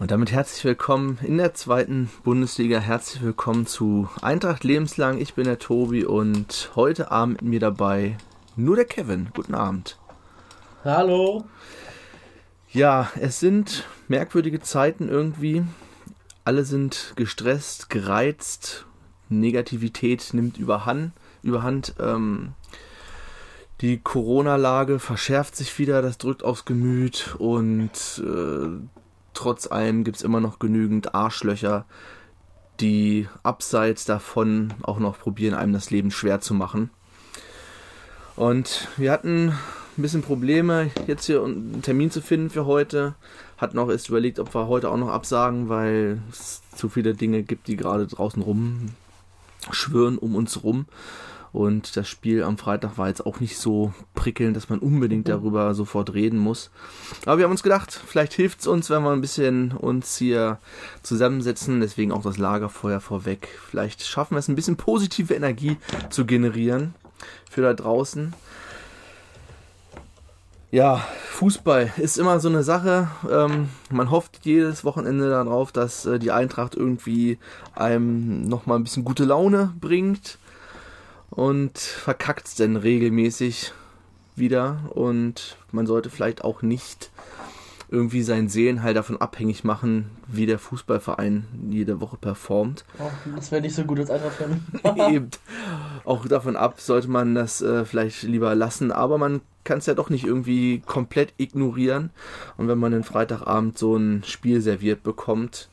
Und damit herzlich willkommen in der zweiten Bundesliga. Herzlich willkommen zu Eintracht Lebenslang. Ich bin der Tobi und heute Abend mit mir dabei nur der Kevin. Guten Abend. Hallo. Ja, es sind merkwürdige Zeiten irgendwie. Alle sind gestresst, gereizt. Negativität nimmt überhand. überhand ähm, die Corona-Lage verschärft sich wieder, das drückt aufs Gemüt und äh, trotz allem gibt es immer noch genügend Arschlöcher, die abseits davon auch noch probieren, einem das Leben schwer zu machen. Und wir hatten ein bisschen Probleme, jetzt hier einen Termin zu finden für heute. Hatten auch erst überlegt, ob wir heute auch noch absagen, weil es zu viele Dinge gibt, die gerade draußen rum schwören um uns rum. Und das Spiel am Freitag war jetzt auch nicht so prickelnd, dass man unbedingt mhm. darüber sofort reden muss. Aber wir haben uns gedacht, vielleicht hilft es uns, wenn wir ein bisschen uns hier zusammensetzen. Deswegen auch das Lagerfeuer vorweg. Vielleicht schaffen wir es ein bisschen positive Energie zu generieren für da draußen. Ja, Fußball ist immer so eine Sache. Ähm, man hofft jedes Wochenende darauf, dass äh, die Eintracht irgendwie einem nochmal ein bisschen gute Laune bringt und verkackt es dann regelmäßig wieder und man sollte vielleicht auch nicht irgendwie seinen Seelenheil davon abhängig machen, wie der Fußballverein jede Woche performt. Oh, das wäre nicht so gut als Eintracht-Fan. Eben. Auch davon ab sollte man das äh, vielleicht lieber lassen, aber man kann es ja doch nicht irgendwie komplett ignorieren. Und wenn man den Freitagabend so ein Spiel serviert bekommt,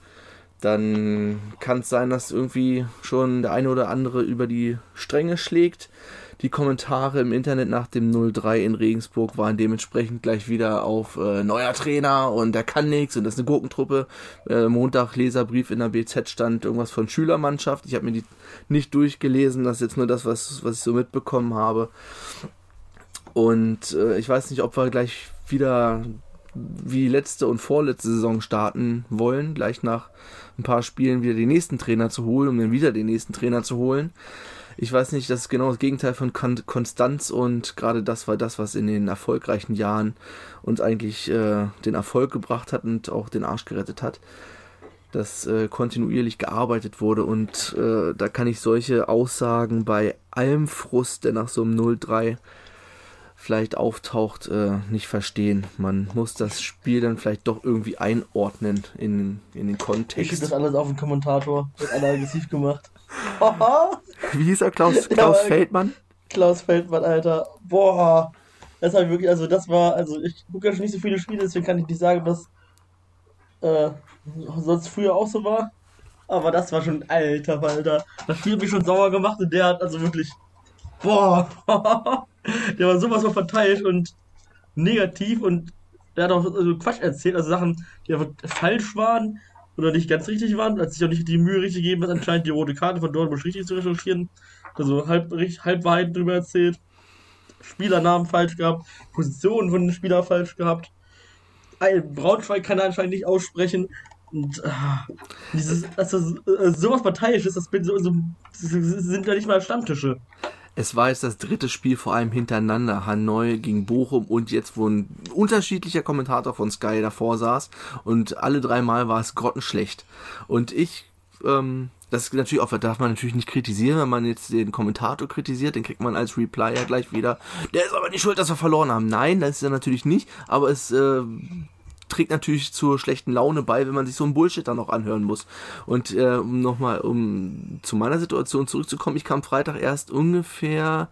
dann kann es sein, dass irgendwie schon der eine oder andere über die Stränge schlägt. Die Kommentare im Internet nach dem 0-3 in Regensburg waren dementsprechend gleich wieder auf äh, neuer Trainer und der kann nichts und das ist eine Gurkentruppe. Äh, Montag Leserbrief in der BZ stand irgendwas von Schülermannschaft. Ich habe mir die nicht durchgelesen, das ist jetzt nur das, was, was ich so mitbekommen habe. Und äh, ich weiß nicht, ob wir gleich wieder wie letzte und vorletzte Saison starten wollen, gleich nach ein paar Spielen wieder den nächsten Trainer zu holen, um dann wieder den nächsten Trainer zu holen. Ich weiß nicht, das ist genau das Gegenteil von Konstanz und gerade das war das, was in den erfolgreichen Jahren uns eigentlich äh, den Erfolg gebracht hat und auch den Arsch gerettet hat, dass äh, kontinuierlich gearbeitet wurde und äh, da kann ich solche Aussagen bei allem Frust, der nach so einem 0-3 vielleicht auftaucht, äh, nicht verstehen. Man muss das Spiel dann vielleicht doch irgendwie einordnen in, in den Kontext. Ich schicke das alles auf den Kommentator. Wird alle aggressiv gemacht. Wie hieß er? Klaus, Klaus ja, Feldmann? Klaus Feldmann, Alter. Boah. Das habe ich wirklich, also das war, also ich gucke ja schon nicht so viele Spiele, deswegen kann ich nicht sagen, dass äh, sonst früher auch so war. Aber das war schon, alter Alter. Das Spiel hat mich schon sauer gemacht und der hat also wirklich, boah. der war sowas von verteilt und negativ und der hat auch also Quatsch erzählt, also Sachen, die einfach falsch waren oder nicht ganz richtig waren, als sich auch nicht die Mühe richtig gegeben hat, anscheinend die rote Karte von Dortmund richtig zu recherchieren. Also halb, halb Wahrheit drüber erzählt. Spielernamen falsch gehabt, Positionen von den Spielern falsch gehabt. Braunschweig kann er anscheinend nicht aussprechen. Und äh, dieses, äh, sowas parteiisch ist, das, so, so, das sind ja nicht mal Stammtische. Es war jetzt das dritte Spiel vor allem hintereinander. Hanoi gegen Bochum und jetzt, wo ein unterschiedlicher Kommentator von Sky davor saß und alle dreimal war es grottenschlecht. Und ich, ähm, das ist natürlich auch, darf man natürlich nicht kritisieren, wenn man jetzt den Kommentator kritisiert, den kriegt man als Reply ja gleich wieder. Der ist aber nicht schuld, dass wir verloren haben. Nein, das ist er natürlich nicht, aber es äh, trägt natürlich zur schlechten Laune bei, wenn man sich so ein Bullshit dann noch anhören muss. Und äh, um nochmal, um zu meiner Situation zurückzukommen, ich kam Freitag erst ungefähr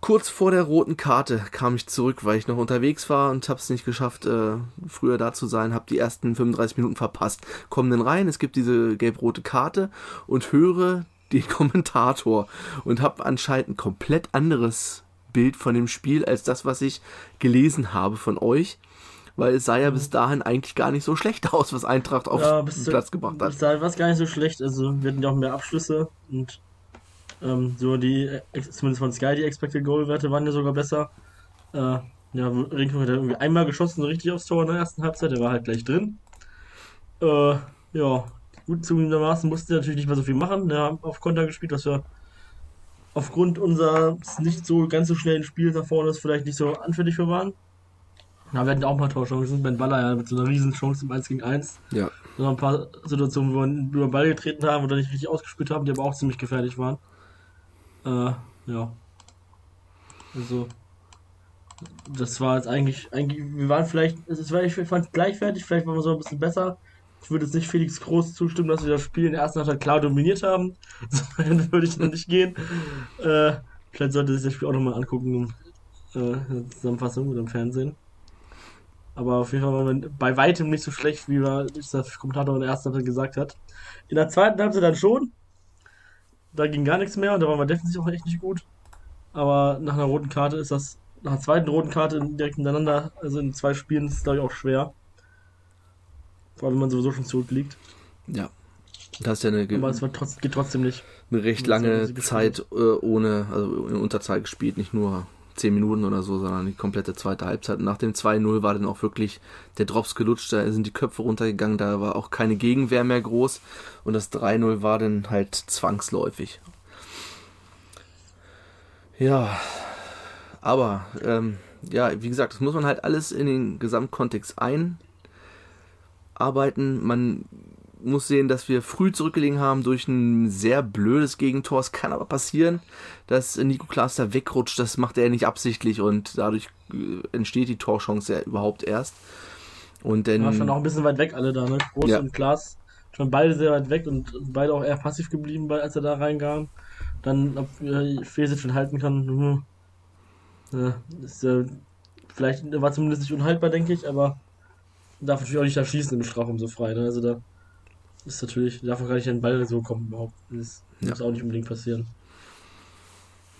kurz vor der roten Karte kam ich zurück, weil ich noch unterwegs war und habe es nicht geschafft, äh, früher da zu sein, habe die ersten 35 Minuten verpasst. Komm dann rein, es gibt diese gelb-rote Karte und höre den Kommentator und habe anscheinend ein komplett anderes Bild von dem Spiel als das, was ich gelesen habe von euch weil es sah ja bis dahin eigentlich gar nicht so schlecht aus, was Eintracht auf ja, den Platz gebracht hat. Bis dahin war es gar nicht so schlecht, also wir hatten ja auch mehr Abschlüsse und ähm, so die, zumindest von Sky, die Expected Goal Werte waren ja sogar besser. Äh, ja, Rinko hat irgendwie einmal geschossen, so richtig aufs Tor in der ersten Halbzeit, der war halt gleich drin. Äh, ja, gut zugegebenermaßen mussten wir natürlich nicht mehr so viel machen, wir haben auf Konter gespielt, was wir aufgrund unseres nicht so ganz so schnellen Spiels nach vorne vielleicht nicht so anfällig für waren. Ja, wir hatten auch mal Torchancen. Ben Baller ja mit so einer riesen Chance im 1 gegen 1. Ja. Noch ein paar Situationen, wo wir über den Ball getreten haben oder nicht richtig ausgespielt haben, die aber auch ziemlich gefährlich waren. Äh, ja. Also, das war jetzt eigentlich, eigentlich, wir waren vielleicht, es war, ich fand gleichwertig, vielleicht waren wir so ein bisschen besser. Ich würde jetzt nicht Felix Groß zustimmen, dass wir das Spiel in der ersten Halbzeit klar dominiert haben. So würde ich noch nicht gehen. Äh, vielleicht sollte sich das Spiel auch nochmal angucken, äh, in der Zusammenfassung oder im Fernsehen. Aber auf jeden Fall waren wir bei weitem nicht so schlecht, wie der Kommentator in der ersten Halbzeit gesagt hat. In der zweiten Halbzeit dann schon. Da ging gar nichts mehr und da waren wir definitiv auch echt nicht gut. Aber nach einer roten Karte ist das, nach einer zweiten roten Karte direkt hintereinander, also in zwei Spielen, ist es glaube ich auch schwer. Vor allem, wenn man sowieso schon zurückliegt. Ja. Du hast ja eine, Aber es war trotz, geht trotzdem nicht. eine recht Das lange Zeit äh, ohne, also in Unterzahl gespielt, nicht nur 10 Minuten oder so, sondern die komplette zweite Halbzeit. Und nach dem 2-0 war dann auch wirklich der Drops gelutscht, da sind die Köpfe runtergegangen, da war auch keine Gegenwehr mehr groß und das 3-0 war dann halt zwangsläufig. Ja, aber ähm, ja, wie gesagt, das muss man halt alles in den Gesamtkontext einarbeiten. Man muss sehen, dass wir früh zurückgelegen haben durch ein sehr blödes Gegentor. Es kann aber passieren, dass Nico Klaas da wegrutscht. Das macht er nicht absichtlich und dadurch äh, entsteht die Torchance ja überhaupt erst. Und dann, War schon auch ein bisschen weit weg alle da, ne? Groß Ja. und Klaas. Schon beide sehr weit weg und beide auch eher passiv geblieben, als er da reinkam. Dann, ob äh, Fesic schon halten kann, hm. ja, ist, äh, vielleicht war zumindest nicht unhaltbar, denke ich, aber darf natürlich auch nicht da schießen im Strafraum so frei. Ne? Also da ist natürlich, darf auch gar nicht an den Ball so kommen überhaupt. Das Ja. muss auch nicht unbedingt passieren.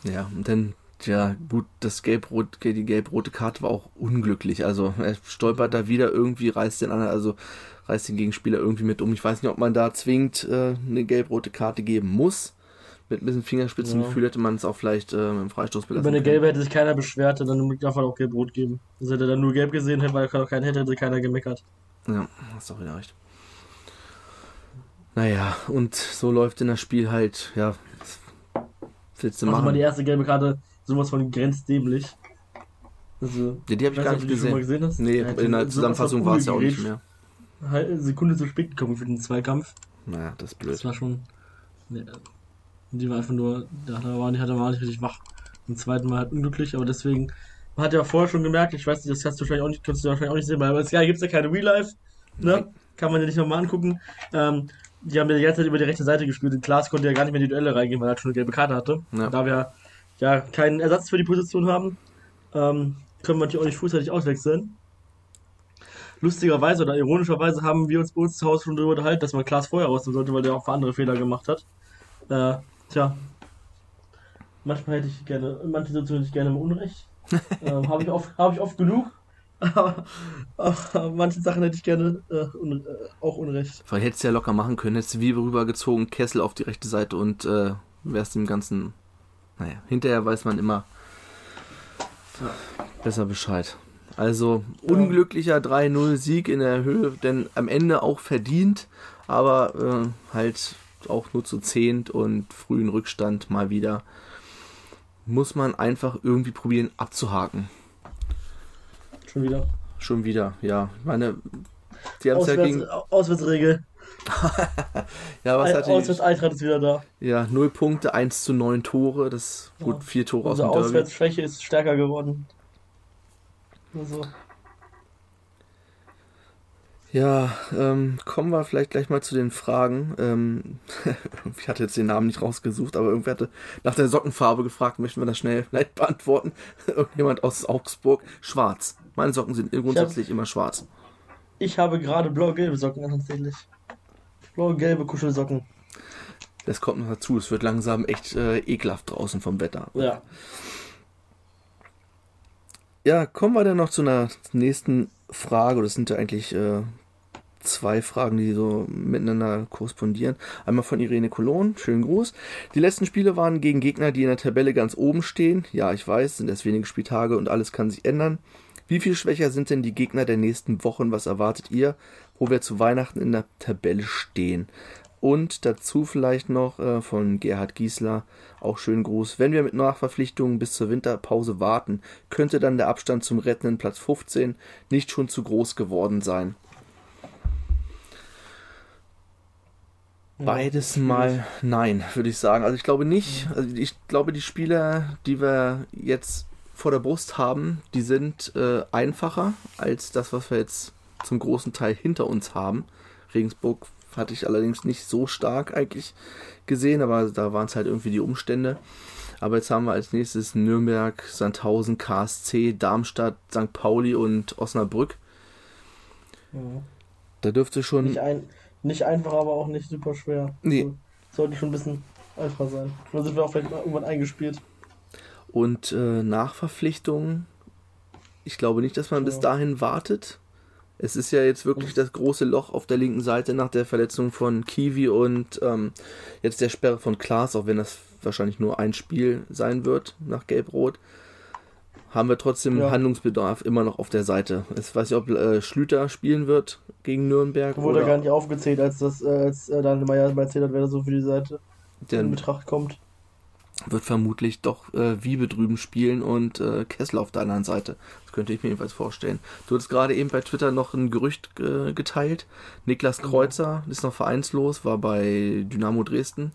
ja, und dann, ja, gut, das gelb-rot, die gelb-rote Karte war auch unglücklich. Also, er stolpert da wieder irgendwie, reißt den anderen, also reißt den Gegenspieler irgendwie mit um. Ich weiß nicht, ob man da zwingend äh, eine gelb-rote Karte geben muss. Mit ein bisschen Fingerspitzengefühl hätte man es auch vielleicht äh, im Freistoß belassen Über eine gelbe hätte sich keiner beschwert, dann darf er auch gelb-rot geben. Also hätte er dann nur gelb gesehen, hätte, weil er auch keinen hätte, hätte keiner gemeckert. Ja, hast auch wieder recht. Naja, und so läuft in das Spiel halt, ja, willst du Also mal machen? die erste gelbe Karte, sowas von grenzdämlich. Also, Ja, die habe ich gar nicht die mal gesehen. gesehen hast. Nee, Ja, in der Zusammenfassung war es ja auch nicht mehr. Halt eine Sekunde zu spät gekommen für den Zweikampf. Naja, das ist Das blöd. war schon. Nee, die war einfach nur. Da war nicht, hat er war nicht richtig wach. Im zweiten Mal halt unglücklich, aber deswegen. Man hat ja vorher schon gemerkt, ich weiß nicht, das hast du wahrscheinlich auch nicht, kannst du wahrscheinlich auch nicht sehen, weil bei Sky gibt es ja keine Real Life. Ne? Nein. Kann man ja nicht nochmal angucken. Ähm, die haben ja die ganze Zeit über die rechte Seite gespielt. Und Klaas konnte ja gar nicht mehr in die Duelle reingehen, weil er halt schon eine gelbe Karte hatte. Ja. Da wir ja keinen Ersatz für die Position haben, ähm, können wir natürlich auch nicht frühzeitig auswechseln. Lustigerweise oder ironischerweise haben wir uns bei uns zu Hause schon darüber unterhalten, dass man Klaas vorher rausnehmen sollte, weil der auch für andere Fehler gemacht hat. Äh, tja. Manchmal hätte ich gerne, in manchen Situationen hätte ich gerne mal Unrecht. ähm, Habe ich, oft- hab ich oft genug. Aber, aber manche Sachen hätte ich gerne äh, un, äh, auch Unrecht. Weil hättest du ja locker machen können, hättest du wie rübergezogen, Kessel auf die rechte Seite und äh, wärst dem Ganzen. Naja, hinterher weiß man immer besser Bescheid. Also unglücklicher 3-0-Sieg in der Höhe, denn am Ende auch verdient, aber äh, halt auch nur zu zehnt und frühen Rückstand mal wieder. Muss man einfach irgendwie probieren abzuhaken. Schon wieder. Schon wieder, ja. Ich meine, die haben es ja Auswärts, gegen. Auswärtsregel. Ja, was hat die, Auswärts Eintracht ist wieder da. Ja, 0 Punkte, 1 zu 9 Tore. Das Ja. gut, vier Tore aus Unsere dem Derby. Auswärtsschwäche ist stärker geworden. Also, Ja, ähm, kommen wir vielleicht gleich mal zu den Fragen. Ähm, ich hatte jetzt den Namen nicht rausgesucht, aber irgendwer hatte nach der Sockenfarbe gefragt. Möchten wir das schnell vielleicht beantworten? Irgendjemand aus Augsburg. Schwarz. Meine Socken sind grundsätzlich immer schwarz. ich habe gerade blau-gelbe Socken tatsächlich. Blau-gelbe Kuschelsocken. Das kommt noch dazu. Es wird langsam echt äh, ekelhaft draußen vom Wetter. Ja. Ja, kommen wir dann noch zu einer nächsten Frage. Das sind ja eigentlich äh, zwei Fragen, die so miteinander korrespondieren. Einmal von Irene Colon, schönen Gruß. Die letzten Spiele waren gegen Gegner, die in der Tabelle ganz oben stehen. Ja, ich weiß, sind erst wenige Spieltage und alles kann sich ändern. Wie viel schwächer sind denn die Gegner der nächsten Wochen? Was erwartet ihr, wo wir zu Weihnachten in der Tabelle stehen? Und dazu vielleicht noch äh, von Gerhard Giesler, auch schönen Gruß. Wenn wir mit Nachverpflichtungen bis zur Winterpause warten, könnte dann der Abstand zum rettenden Platz 15 nicht schon zu groß geworden sein. Beides mal nein, würde ich sagen. Also ich glaube nicht. Also ich glaube, die Spieler, die wir jetzt vor der Brust haben, die sind äh, einfacher als das, was wir jetzt zum großen Teil hinter uns haben. Regensburg hatte ich allerdings nicht so stark eigentlich gesehen, aber da waren es halt irgendwie die Umstände. Aber jetzt haben wir als nächstes Nürnberg, Sandhausen, KSC, Darmstadt, St. Pauli und Osnabrück. Mhm. Da dürfte schon. Nicht, ein, nicht einfach, aber auch nicht super schwer. Nee. Also, sollte schon ein bisschen einfach sein. Dann sind wir auch vielleicht mal irgendwann eingespielt. Und äh, Nachverpflichtungen, ich glaube nicht, dass man bis Ja. dahin wartet. Es ist ja jetzt wirklich das große Loch auf der linken Seite nach der Verletzung von Kiwi und ähm, jetzt der Sperre von Klaas, auch wenn das wahrscheinlich nur ein Spiel sein wird nach Gelb-Rot. Haben wir trotzdem Ja. Handlungsbedarf immer noch auf der Seite. Ich weiß nicht, ob äh, Schlüter spielen wird gegen Nürnberg. Wurde oder gar nicht aufgezählt, als das, äh, als äh, Daniel Meyer mal erzählt hat, wer da so für die Seite in Betracht kommt. wird vermutlich doch äh, Wiebe drüben spielen und äh, Kessler auf der anderen Seite. Das könnte ich mir jedenfalls vorstellen. Du hast gerade eben bei Twitter noch ein Gerücht äh, geteilt. Niklas Kreuzer ist noch vereinslos, war bei Dynamo Dresden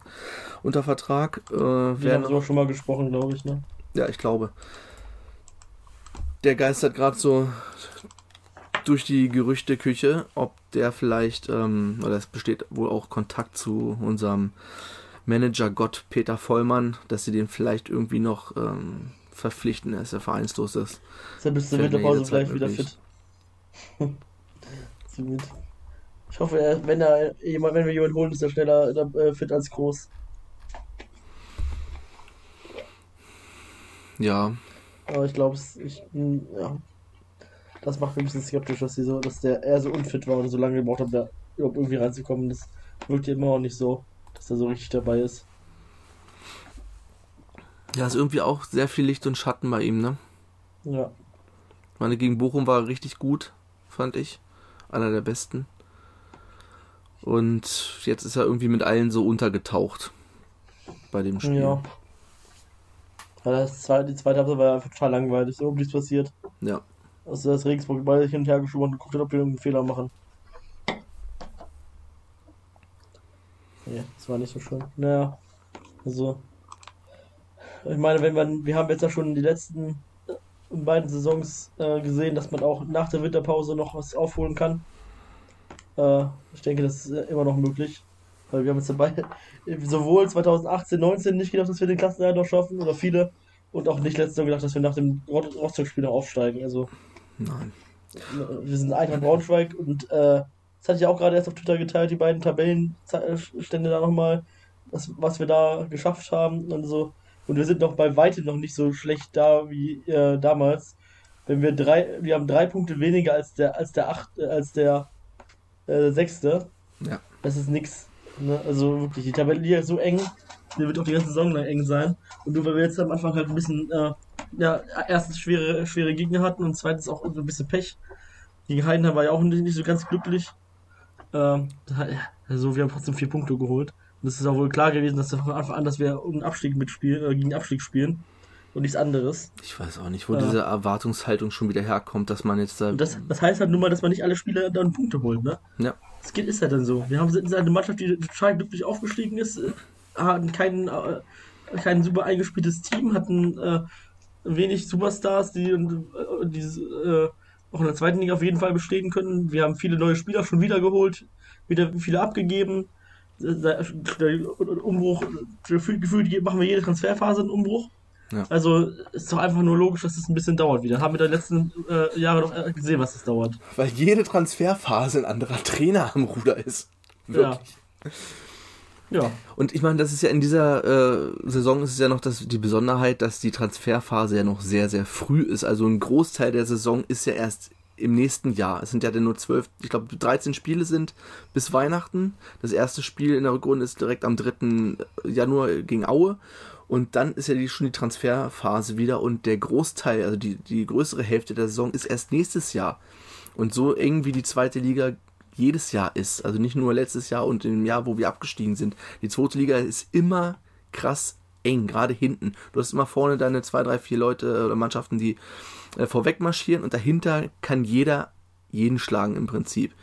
unter Vertrag. Äh, Wir haben noch, schon mal gesprochen, glaube ich, ne? ja, ich glaube. Der geistert gerade so durch die Gerüchteküche, ob der vielleicht, ähm, oder es besteht wohl auch Kontakt zu unserem Manager Gott Peter Vollmann, dass sie den vielleicht irgendwie noch ähm, verpflichten, dass er vereinslos ist. Ist ja bis zur Fällt mir Winterpause jederzeit vielleicht wieder fit. Ich hoffe, wenn, er, jemand, wenn wir jemanden holen, ist er schneller äh, fit als groß. Ja, Aber ich glaube, ich, ja. Das macht mich ein bisschen skeptisch, dass, die so, dass der eher so unfit war und so lange gebraucht hat, da überhaupt irgendwie reinzukommen. Das wirkt ja immer noch nicht so, dass er so richtig dabei ist. ja, ist irgendwie auch sehr viel Licht und Schatten bei ihm, ne? Ja. Ich meine, gegen Bochum war er richtig gut, fand ich. Einer der besten. Und jetzt ist er irgendwie mit allen so untergetaucht bei dem Spiel. Ja. Ja, das zweite, die zweite Halbzeit war einfach total langweilig, so nichts passiert. Ja. Also das Regensburg beide hin und her geschoben und geguckt hat, ob wir irgendeinen Fehler machen. Nee, das war nicht so schön. Naja, also. Ich meine, wenn man, wir haben jetzt ja schon die letzten beiden Saisons äh, gesehen, dass man auch nach der Winterpause noch was aufholen kann. Äh, ich denke, das ist immer noch möglich. Weil wir haben jetzt dabei sowohl 2018, 19 nicht gedacht, dass wir den Klassenerhalt noch schaffen, oder viele, und auch nicht letztes Jahr gedacht, dass wir nach dem Rostock-Spiel noch aufsteigen. Also, Nein. wir sind Eintracht Braunschweig und äh, das hatte ich auch gerade erst auf Twitter geteilt, die beiden Tabellenstände da nochmal, was wir da geschafft haben und so. Und wir sind noch bei weitem noch nicht so schlecht da wie äh, damals. Wenn wir drei, wir haben drei Punkte weniger als der, als der acht, äh, als der äh, sechste. Ja. Das ist nix. Ne? Also wirklich, die Tabelle ist so eng, die wird auch die ganze Saison lang eng sein. Und nur weil wir jetzt am Anfang halt ein bisschen, äh, ja, erstens schwere, schwere Gegner hatten und zweitens auch ein bisschen Pech. Gegen Heidenheim war ja auch nicht, nicht so ganz glücklich. Ähm, also wir haben trotzdem vier Punkte geholt. Und es ist auch wohl klar gewesen, dass wir von Anfang an, dass wir um Abstieg mitspielen, äh, gegen Abstieg spielen. Und nichts anderes. Ich weiß auch nicht, wo Ja. diese Erwartungshaltung schon wieder herkommt, dass man jetzt da. Das, das heißt halt nur mal, dass man nicht alle Spieler dann Punkte holt, ne? Ja. Das geht, ist ja dann so. Wir haben eine Mannschaft, die total glücklich aufgestiegen ist, äh, hatten kein, äh, kein super eingespieltes Team, hatten äh, wenig Superstars, die äh, dieses, äh, auch in der zweiten Liga auf jeden Fall bestehen können. Wir haben viele neue Spieler schon wieder geholt, wieder viele abgegeben. Der Umbruch, gefühlt machen wir jede Transferphase einen Umbruch. Ja. Also ist doch einfach nur logisch, dass es ein bisschen dauert wieder. Haben wir da letzten äh, Jahre doch äh, gesehen, was es dauert. Weil jede Transferphase ein anderer Trainer am Ruder ist. Wirklich. Ja. Und ich meine, das ist ja in dieser äh, Saison ist es ja noch das, die Besonderheit, dass die Transferphase ja noch sehr, sehr früh ist. Also ein Großteil der Saison ist ja erst im nächsten Jahr. Es sind ja dann nur zwölf, ich glaube 13 Spiele sind bis Weihnachten. Das erste Spiel in der Rückrunde ist direkt am 3. Januar gegen Aue. Und dann ist ja die, schon die Transferphase wieder und der Großteil, also die, die größere Hälfte der Saison ist erst nächstes Jahr. Und so eng wie die zweite Liga jedes Jahr ist. Also nicht nur letztes Jahr und im Jahr, wo wir abgestiegen sind. Die zweite Liga ist immer krass eng, gerade hinten. Du hast immer vorne deine zwei, drei, vier Leute oder Mannschaften, die äh, vorweg marschieren und dahinter kann jeder jeden schlagen im Prinzip.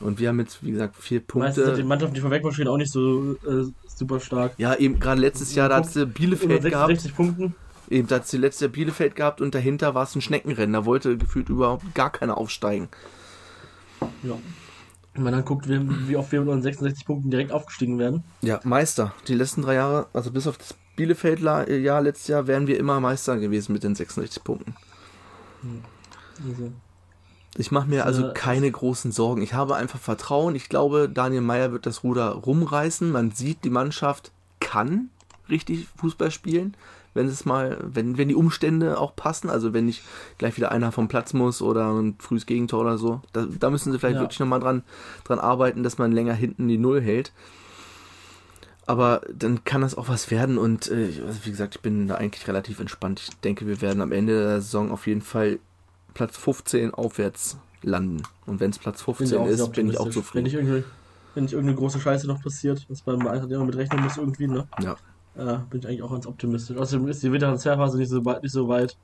Und wir haben jetzt, wie gesagt, vier Punkte. Meistens sind die Mannschaften, die vorweg marschieren, auch nicht so äh, super stark. Ja, eben gerade letztes Jahr, da hat sie Bielefeld gehabt. 60 Punkten. Eben, da hat sie letztes Jahr Bielefeld gehabt und dahinter war es ein Schneckenrennen. Da wollte gefühlt überhaupt gar keiner aufsteigen. Ja. Wenn man dann guckt, wie, wie oft wir mit unseren 66 Punkten direkt aufgestiegen werden. Ja, Meister. Die letzten drei Jahre, also bis auf das Bielefeld-Jahr letztes Jahr, wären wir immer Meister gewesen mit den 66 Punkten. Also, Ich mache mir also Äh, keine großen Sorgen. Ich habe einfach Vertrauen. Ich glaube, Daniel Meyer wird das Ruder rumreißen. Man sieht, die Mannschaft kann richtig Fußball spielen, wenn es mal, wenn, wenn die Umstände auch passen. Also wenn nicht gleich wieder einer vom Platz muss oder ein frühes Gegentor oder so. Da, da müssen sie vielleicht Ja. wirklich nochmal dran, dran arbeiten, dass man länger hinten die Null hält. Aber dann kann das auch was werden und äh, wie gesagt, ich bin da eigentlich relativ entspannt. Ich denke, wir werden am Ende der Saison auf jeden Fall Platz 15 aufwärts landen. Und wenn es Platz bin 15 ich auch sehr ist, bin ich auch optimistisch. Wenn zufrieden. nicht, irgendwie, wenn nicht irgendeine große Scheiße noch passiert, was beim Eintracht immer mit rechnen muss irgendwie, ne? Ja. Äh, bin ich eigentlich auch ganz optimistisch. Außerdem ist die Wintertransferphase nicht so weit. Nicht so weit.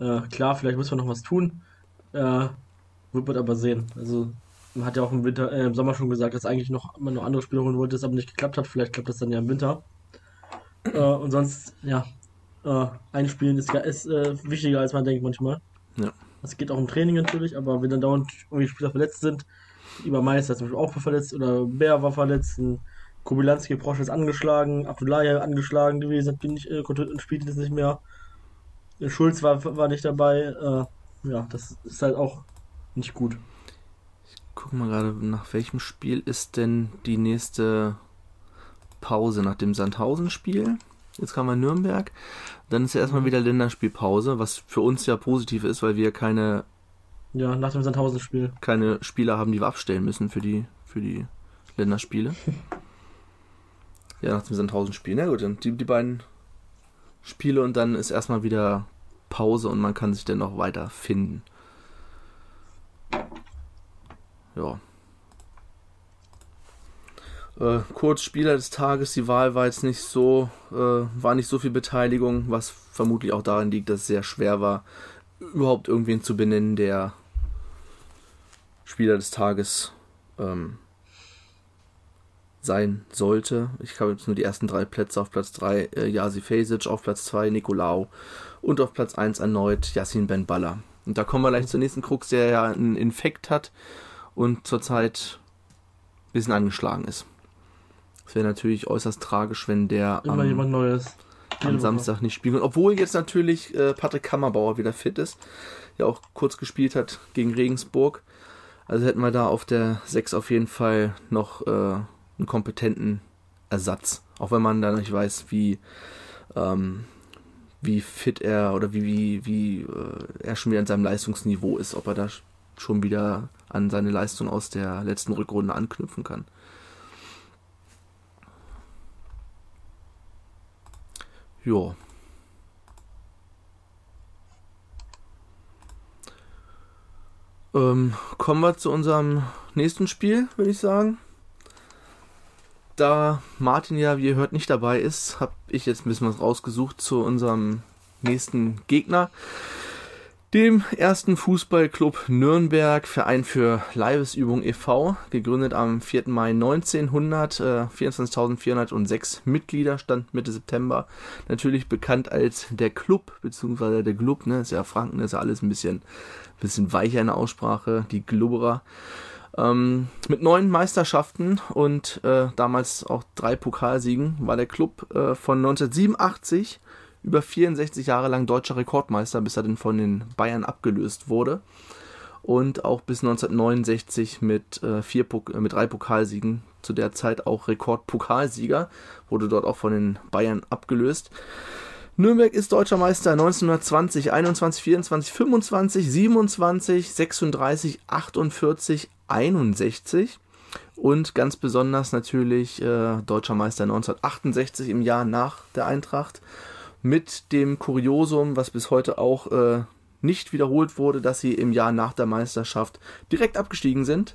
Äh, klar, vielleicht muss man noch was tun. Äh, wird man aber sehen. Also man hat ja auch im Winter, äh, im Sommer schon gesagt, dass eigentlich noch man noch andere Spieler holen wollte, das aber nicht geklappt hat. Vielleicht klappt das dann ja im Winter. Äh, und sonst, ja, äh, einspielen ist, ist äh, wichtiger als man denkt manchmal. Ja. Es geht auch im Training natürlich, aber wenn dann dauernd irgendwie Spieler verletzt sind, über Meister zum Beispiel auch verletzt oder Bär war verletzt, Kubilanski Prosch ist angeschlagen, Abdullahi angeschlagen gewesen, hat nicht, äh, konnte spielt jetzt nicht mehr. Der Schulz war, war nicht dabei. Äh, ja, das ist halt auch nicht gut. Guck mal gerade, nach welchem Spiel ist denn die nächste Pause? Nach dem Sandhausen-Spiel? Jetzt kam mal Nürnberg. Dann ist ja erstmal wieder Länderspielpause, was für uns ja positiv ist, weil wir keine, Ja, nach dem Sandhausen-Spiel. keine Spieler haben, die wir abstellen müssen für die, für die Länderspiele. ja, nach dem Sandhausen-Spiel. Na gut, dann die, die beiden Spiele und dann ist erstmal wieder Pause und man kann sich dann noch weiter finden. Ja. Äh, kurz Spieler des Tages, die Wahl war jetzt nicht so, äh, war nicht so viel Beteiligung, was vermutlich auch daran liegt, dass es sehr schwer war, überhaupt irgendwen zu benennen, der Spieler des Tages ähm, sein sollte. Ich habe jetzt nur die ersten drei Plätze. Auf Platz 3 äh, Jasi Fesic, auf Platz 2 Nicolau und auf Platz 1 erneut Yassin Ben Baller. Und da kommen wir gleich zur nächsten Krux, der ja einen Infekt hat und zurzeit ein bisschen angeschlagen ist. Es wäre natürlich äußerst tragisch, wenn der Immer am, jemand Neues. Jede am Woche. Samstag nicht spielen kann. Obwohl jetzt natürlich äh, Patrick Kammerbauer wieder fit ist, der auch kurz gespielt hat gegen Regensburg. Also hätten wir da auf der 6 auf jeden Fall noch äh, einen kompetenten Ersatz. Auch wenn man da nicht weiß, wie, ähm, wie fit er oder wie, wie, wie äh, er schon wieder an seinem Leistungsniveau ist, ob er da schon wieder an seine Leistung aus der letzten Rückrunde anknüpfen kann. Ja. Ähm, kommen wir zu unserem nächsten Spiel, würde ich sagen. Da Martin ja, wie ihr hört, nicht dabei ist, habe ich jetzt ein bisschen was rausgesucht zu unserem nächsten Gegner. Dem ersten Fußballclub Nürnberg, Verein für Leibesübung e.V., gegründet am 4. Mai 1900, äh, 24.406 Mitglieder, stand Mitte September. Natürlich bekannt als der Club, beziehungsweise der Club, ne, ist ja Franken, ist ja alles ein bisschen, bisschen weicher in der Aussprache, die Glubberer. Ähm, mit neun Meisterschaften und äh, damals auch drei Pokalsiegen war der Club äh, von 1987 über 64 Jahre lang deutscher Rekordmeister, bis er dann von den Bayern abgelöst wurde. Und auch bis 1969 mit, äh, vier äh, mit drei Pokalsiegen, zu der Zeit auch Rekordpokalsieger, wurde dort auch von den Bayern abgelöst. Nürnberg ist deutscher Meister 1920, 21, 24, 25, 27, 36, 48, 61 und ganz besonders natürlich äh, deutscher Meister 1968 im Jahr nach der Eintracht mit dem Kuriosum, was bis heute auch äh, nicht wiederholt wurde, dass sie im Jahr nach der Meisterschaft direkt abgestiegen sind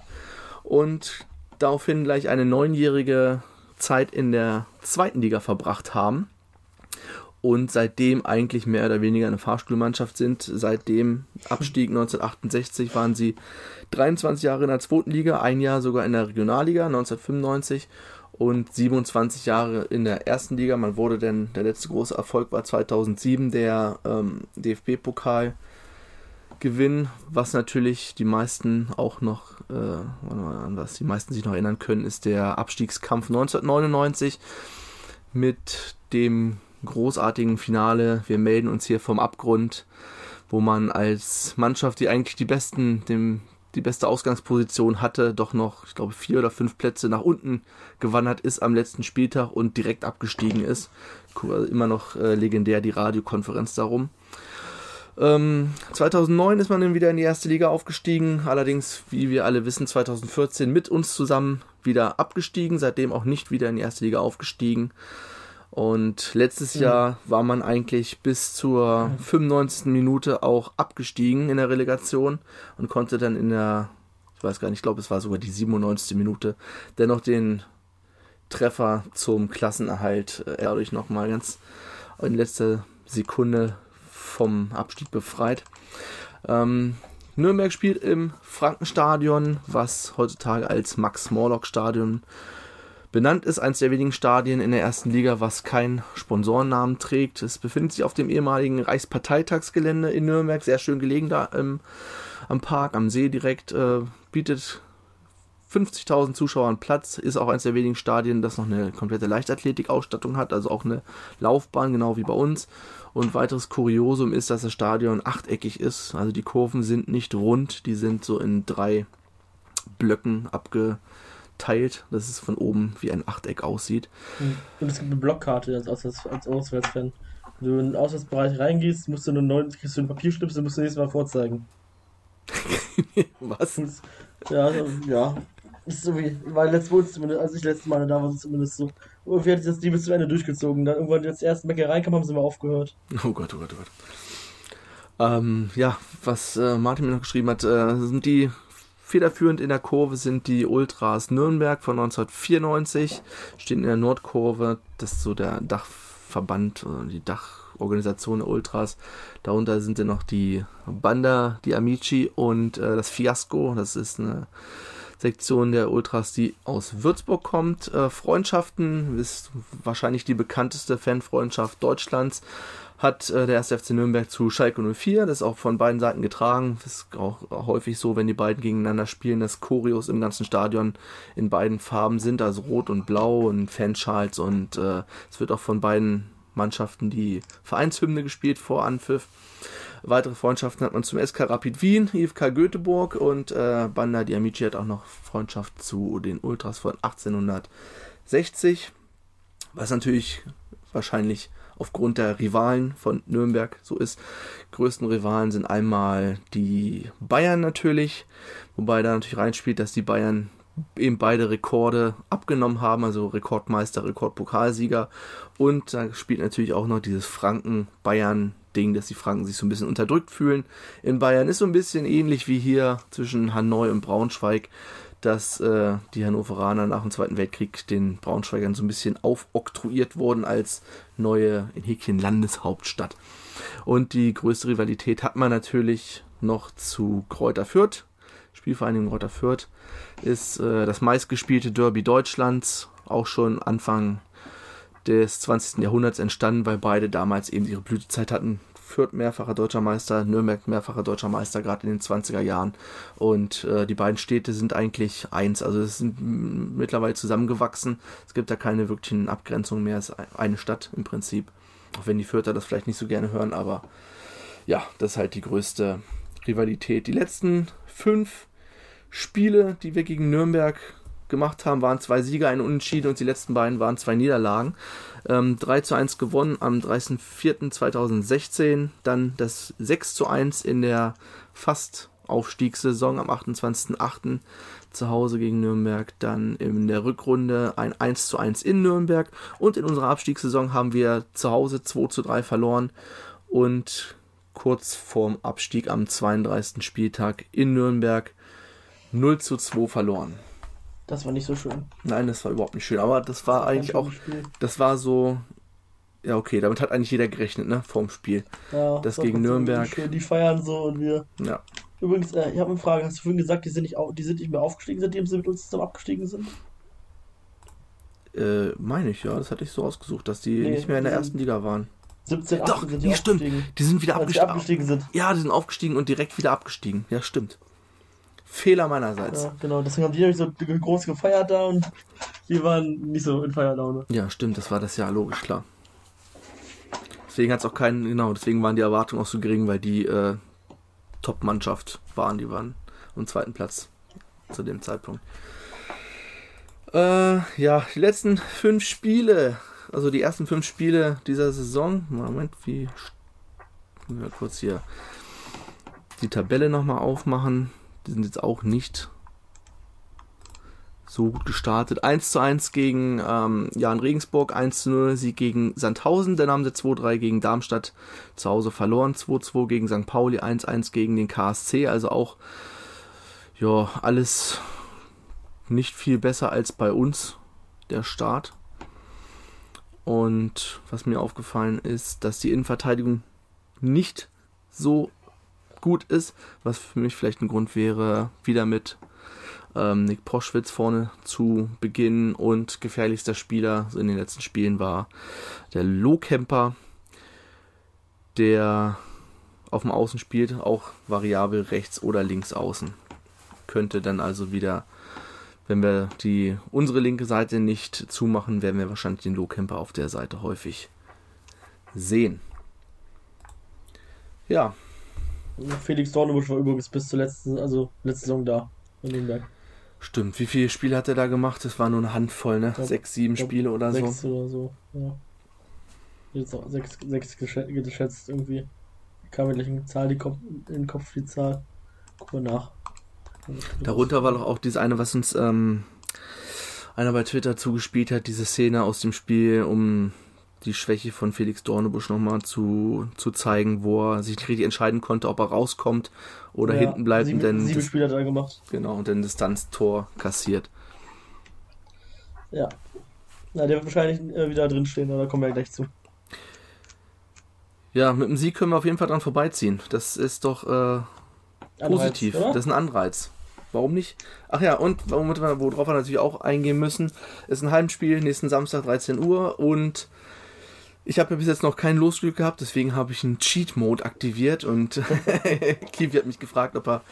und daraufhin gleich eine neunjährige Zeit in der zweiten Liga verbracht haben und seitdem eigentlich mehr oder weniger eine Fahrstuhlmannschaft sind. Seit dem Abstieg 1968 waren sie 23 Jahre in der zweiten Liga, ein Jahr sogar in der Regionalliga 1995 und 27 Jahre in der ersten Liga. Man wurde denn, der letzte große Erfolg war 2007 der ähm, DFB-Pokal. Gewinn, was natürlich die meisten auch noch, äh, an was die meisten sich noch erinnern können, ist der Abstiegskampf 1999 mit dem großartigen Finale. Wir melden uns hier vom Abgrund, wo man als Mannschaft, die eigentlich die besten, dem, die beste Ausgangsposition hatte, doch noch, ich glaube, vier oder fünf Plätze nach unten gewandert ist am letzten Spieltag und direkt abgestiegen ist. Immer noch äh, legendär die Radiokonferenz darum. Ähm, 2009 ist man dann wieder in die erste Liga aufgestiegen, allerdings, wie wir alle wissen, 2014 mit uns zusammen wieder abgestiegen, seitdem auch nicht wieder in die erste Liga aufgestiegen. Und letztes mhm. Jahr war man eigentlich bis zur 95. Minute auch abgestiegen in der Relegation und konnte dann in der, ich weiß gar nicht, ich glaube, es war sogar die 97. Minute, dennoch den Treffer zum Klassenerhalt äh, dadurch nochmal ganz in letzter Sekunde vom Abstieg befreit. Ähm, Nürnberg spielt im Frankenstadion, was heutzutage als Max-Morlock-Stadion benannt ist. Eines der wenigen Stadien in der ersten Liga, was keinen Sponsorennamen trägt. Es befindet sich auf dem ehemaligen Reichsparteitagsgelände in Nürnberg, sehr schön gelegen da im, am Park, am See direkt. Äh, bietet 50.000 Zuschauern Platz, ist auch eines der wenigen Stadien, das noch eine komplette Leichtathletik-Ausstattung hat, also auch eine Laufbahn, genau wie bei uns. Und weiteres Kuriosum ist, dass das Stadion achteckig ist, also die Kurven sind nicht rund, die sind so in drei Blöcken abge, teilt, dass es von oben wie ein Achteck aussieht. Und es gibt eine Blockkarte als, Auswärts, als Auswärtsfan. Wenn du in den Auswärtsbereich reingehst, musst du einen neuen, kriegst du einen Papierschnips und musst du nächstes Mal vorzeigen. Was? Ja, ja. Das ist so wie, weil letztes zumindest, als ich letztes Mal da war, war es zumindest so. Irgendwie hatte ich das die bis zum Ende durchgezogen. Dann irgendwann jetzt erst Bäcker reinkam, haben sie mal aufgehört. Oh Gott, oh Gott, oh Gott. Ähm, ja, was äh, Martin mir noch geschrieben hat, äh, sind die Federführend in der Kurve sind die Ultras Nürnberg von 1994, stehen in der Nordkurve, das ist so der Dachverband, die Dachorganisation der Ultras. Darunter sind dann noch die Banda, die Amici und äh, das Fiasco, das ist eine Sektion der Ultras, die aus Würzburg kommt. Äh, Freundschaften ist wahrscheinlich die bekannteste Fanfreundschaft Deutschlands hat äh, der 1. FC Nürnberg zu Schalke 04. Das ist auch von beiden Seiten getragen. Das ist auch häufig so, wenn die beiden gegeneinander spielen, dass Choreos im ganzen Stadion in beiden Farben sind, also rot und blau und Fanschals und äh, es wird auch von beiden Mannschaften die Vereinshymne gespielt vor Anpfiff. Weitere Freundschaften hat man zum SK Rapid Wien, IFK Göteborg und äh, Banda Di Amici hat auch noch Freundschaft zu den Ultras von 1860, was natürlich wahrscheinlich aufgrund der Rivalen von Nürnberg so ist. Größten Rivalen sind einmal die Bayern natürlich, wobei da natürlich reinspielt, dass die Bayern eben beide Rekorde abgenommen haben, also Rekordmeister, Rekordpokalsieger. Und da spielt natürlich auch noch dieses Franken-Bayern-Ding, dass die Franken sich so ein bisschen unterdrückt fühlen. In Bayern ist so ein bisschen ähnlich wie hier zwischen Hanoi und Braunschweig dass äh, die Hannoveraner nach dem Zweiten Weltkrieg den Braunschweigern so ein bisschen aufoktroyiert wurden als neue in Häkchen Landeshauptstadt. Und die größte Rivalität hat man natürlich noch zu Kräuter Fürth. Spielvereinigung Kräuter Fürth ist äh, das meistgespielte Derby Deutschlands, auch schon Anfang des 20. Jahrhunderts entstanden, weil beide damals eben ihre Blütezeit hatten. Fürth mehrfacher deutscher Meister, Nürnberg mehrfacher deutscher Meister, gerade in den 20er Jahren. Und äh, die beiden Städte sind eigentlich eins. Also es sind mittlerweile zusammengewachsen. Es gibt da keine wirklichen Abgrenzungen mehr. Es ist eine Stadt im Prinzip. Auch wenn die Fürther das vielleicht nicht so gerne hören, aber ja, das ist halt die größte Rivalität. Die letzten fünf Spiele, die wir gegen Nürnberg gemacht haben, waren zwei Sieger, ein Unentschieden und die letzten beiden waren zwei Niederlagen. Ähm, 3 zu 1 gewonnen am 30.04.2016, dann das 6 zu 1 in der fast Aufstiegssaison am 28.08. zu Hause gegen Nürnberg, dann in der Rückrunde ein 1 zu 1 in Nürnberg und in unserer Abstiegssaison haben wir zu Hause 2 zu 3 verloren und kurz vorm Abstieg am 32. Spieltag in Nürnberg 0 zu 2 verloren. Das war nicht so schön. Nein, das war überhaupt nicht schön. Aber das war Kein eigentlich auch, Spiel. das war so, ja okay, damit hat eigentlich jeder gerechnet, ne, vorm Spiel. Ja, das war gegen Nürnberg. Schön. Die feiern so und wir. Ja. Übrigens, äh, ich habe eine Frage. Hast du vorhin gesagt, die sind nicht, die sind nicht mehr aufgestiegen, seitdem sie mit uns zusammen abgestiegen sind? Äh, meine ich, ja, das hatte ich so ausgesucht, dass die Nee, nicht mehr in der die ersten Liga waren. 17, 18 Doch, sind die nee, stimmt. Die sind wieder abgestiegen. abgestiegen sind. Ja, die sind aufgestiegen und direkt wieder abgestiegen. Ja, stimmt. Fehler meinerseits. Ja, genau. Deswegen haben die nämlich so groß gefeiert da und wir waren nicht so in Feierlaune. Ja, stimmt, das war das Jahr, logisch, klar. Deswegen hat es auch keinen, genau, deswegen waren die Erwartungen auch so gering, weil die äh, Top-Mannschaft waren, die waren am zweiten Platz zu dem Zeitpunkt. Äh, ja, die letzten fünf Spiele, also die ersten fünf Spiele dieser Saison. Moment, wie. Ja, kurz hier die Tabelle nochmal aufmachen. Die sind jetzt auch nicht so gut gestartet. 1 zu 1 gegen ähm, Jan Regensburg, 1 zu 0 Sieg gegen Sandhausen, dann haben sie 2-3 gegen Darmstadt zu Hause verloren, 2-2 gegen St. Pauli, 1-1 gegen den KSC, also auch ja, alles nicht viel besser als bei uns, der Start. Und was mir aufgefallen ist, dass die Innenverteidigung nicht so gut ist, was für mich vielleicht ein Grund wäre, wieder mit ähm, Nick Proschwitz vorne zu beginnen und gefährlichster Spieler in den letzten Spielen war der Lohkemper, der auf dem Außen spielt, auch variabel rechts oder links außen. Könnte dann also wieder, wenn wir die unsere linke Seite nicht zumachen, werden wir wahrscheinlich den Lohkemper auf der Seite häufig sehen. Ja, Felix Dornebusch war übrigens bis zur letzten, also letzte Saison da in Nürnberg. stimmt. Wie viele Spiele hat er da gemacht? Das war nur eine Handvoll, ne? glaub- Sechs, sieben glaub, Spiele oder so. Sechs oder so, ja. Jetzt auch sechs, sechs geschä- geschätzt irgendwie. Kam mir gleich eine Zahl die Kopf, in den Kopf, die Zahl. Guck mal nach. Darunter war doch auch dieses eine, was uns ähm, einer bei Twitter zugespielt hat, diese Szene aus dem Spiel, um die Schwäche von Felix Dornebusch nochmal zu, zu zeigen, wo er sich nicht richtig entscheiden konnte, ob er rauskommt oder Ja, hinten bleibt sieben, und dann, Sieben Dis- Spiele hat er gemacht. genau, und dann Distanztor kassiert. Ja. Na, der wird wahrscheinlich äh, wieder drinstehen, aber da kommen wir ja gleich zu. Ja, mit dem Sieg können wir auf jeden Fall dran vorbeiziehen. Das ist doch äh, positiv. Anreiz, das ist ein Anreiz. Warum nicht? Ach ja, und womit wir, worauf wir natürlich auch eingehen müssen, ist ein Heimspiel nächsten Samstag 13 Uhr und ich habe ja bis jetzt noch kein Losglück gehabt, deswegen habe ich einen Cheat-Mode aktiviert und Kiwi hat mich gefragt, ob er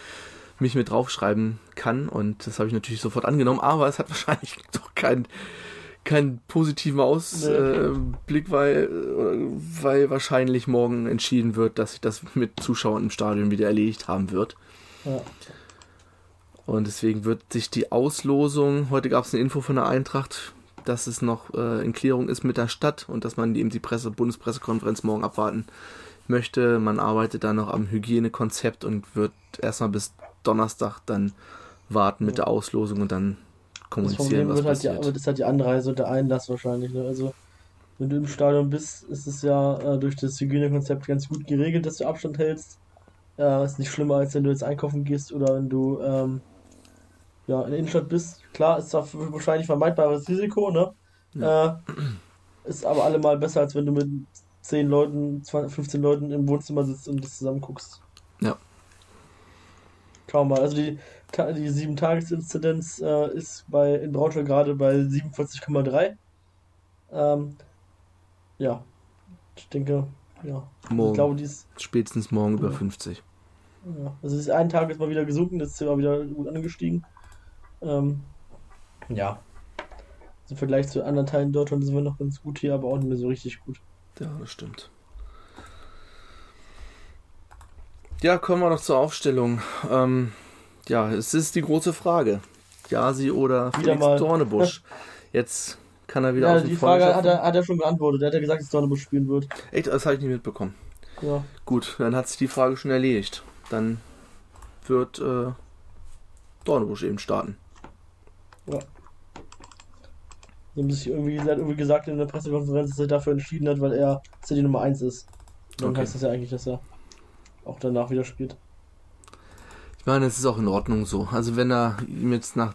mich mit draufschreiben kann und das habe ich natürlich sofort angenommen, aber es hat wahrscheinlich doch keinen keinen positiven Ausblick, weil, äh, weil wahrscheinlich morgen entschieden wird, dass sich das mit Zuschauern im Stadion wieder erledigt haben wird. Ja. Und deswegen wird sich die Auslosung, heute gab es eine Info von der Eintracht, dass es noch äh, in Klärung ist mit der Stadt und dass man eben die Presse, Bundespressekonferenz morgen abwarten möchte. Man arbeitet da noch am Hygienekonzept und wird erstmal bis Donnerstag dann warten mit der Auslosung und dann Das kommunizieren, Problem was wird halt, die, passiert. wird ist halt die Anreise und der Einlass wahrscheinlich. Ne? Also, wenn du im Stadion bist, ist es ja äh, durch das Hygienekonzept ganz gut geregelt, dass du Abstand hältst. Äh, ist nicht schlimmer, als wenn du jetzt einkaufen gehst oder wenn du ähm, ja, in der Innenstadt bist. Klar, ist zwar wahrscheinlich vermeidbares Risiko, ne? Äh, ist aber allemal besser, als wenn du mit 10 Leuten, 20, 15 Leuten im Wohnzimmer sitzt und das zusammen guckst. Ja. Schauen wir mal. Also die, die 7-Tages-Inzidenz äh, ist bei, in Braunschweig gerade bei 47,3. Ähm, ja. Ich denke, ja. Ich Morgen, glaube, die ist, spätestens morgen über Ja. 50. ja. Also das einen Tag ist mal wieder gesunken, das ist immer wieder gut angestiegen. Ähm, ja. Also Im Vergleich zu anderen Teilen Deutschland sind wir noch ganz gut hier, aber auch nicht mehr so richtig gut. Ja, das stimmt. Ja, kommen wir noch zur Aufstellung. Ähm, ja, es ist die große Frage. Jasi oder Wieder Felix mal. Dornebusch. Jetzt kann er wieder Ja, dem die Frage hat er, hat er schon beantwortet. Er hat ja gesagt, dass Dornebusch spielen wird. Echt, das habe ich nicht mitbekommen. Ja. Gut, dann hat sich die Frage schon erledigt. Dann wird äh, Dornebusch eben starten. Sie haben sich irgendwie, hat irgendwie gesagt in der Pressekonferenz, dass er dafür entschieden hat, weil er die Nummer 1 ist. Dann Okay. heißt das ja eigentlich, dass er auch danach wieder spielt. Ich meine, es ist auch in Ordnung so. Also wenn er ihm jetzt nach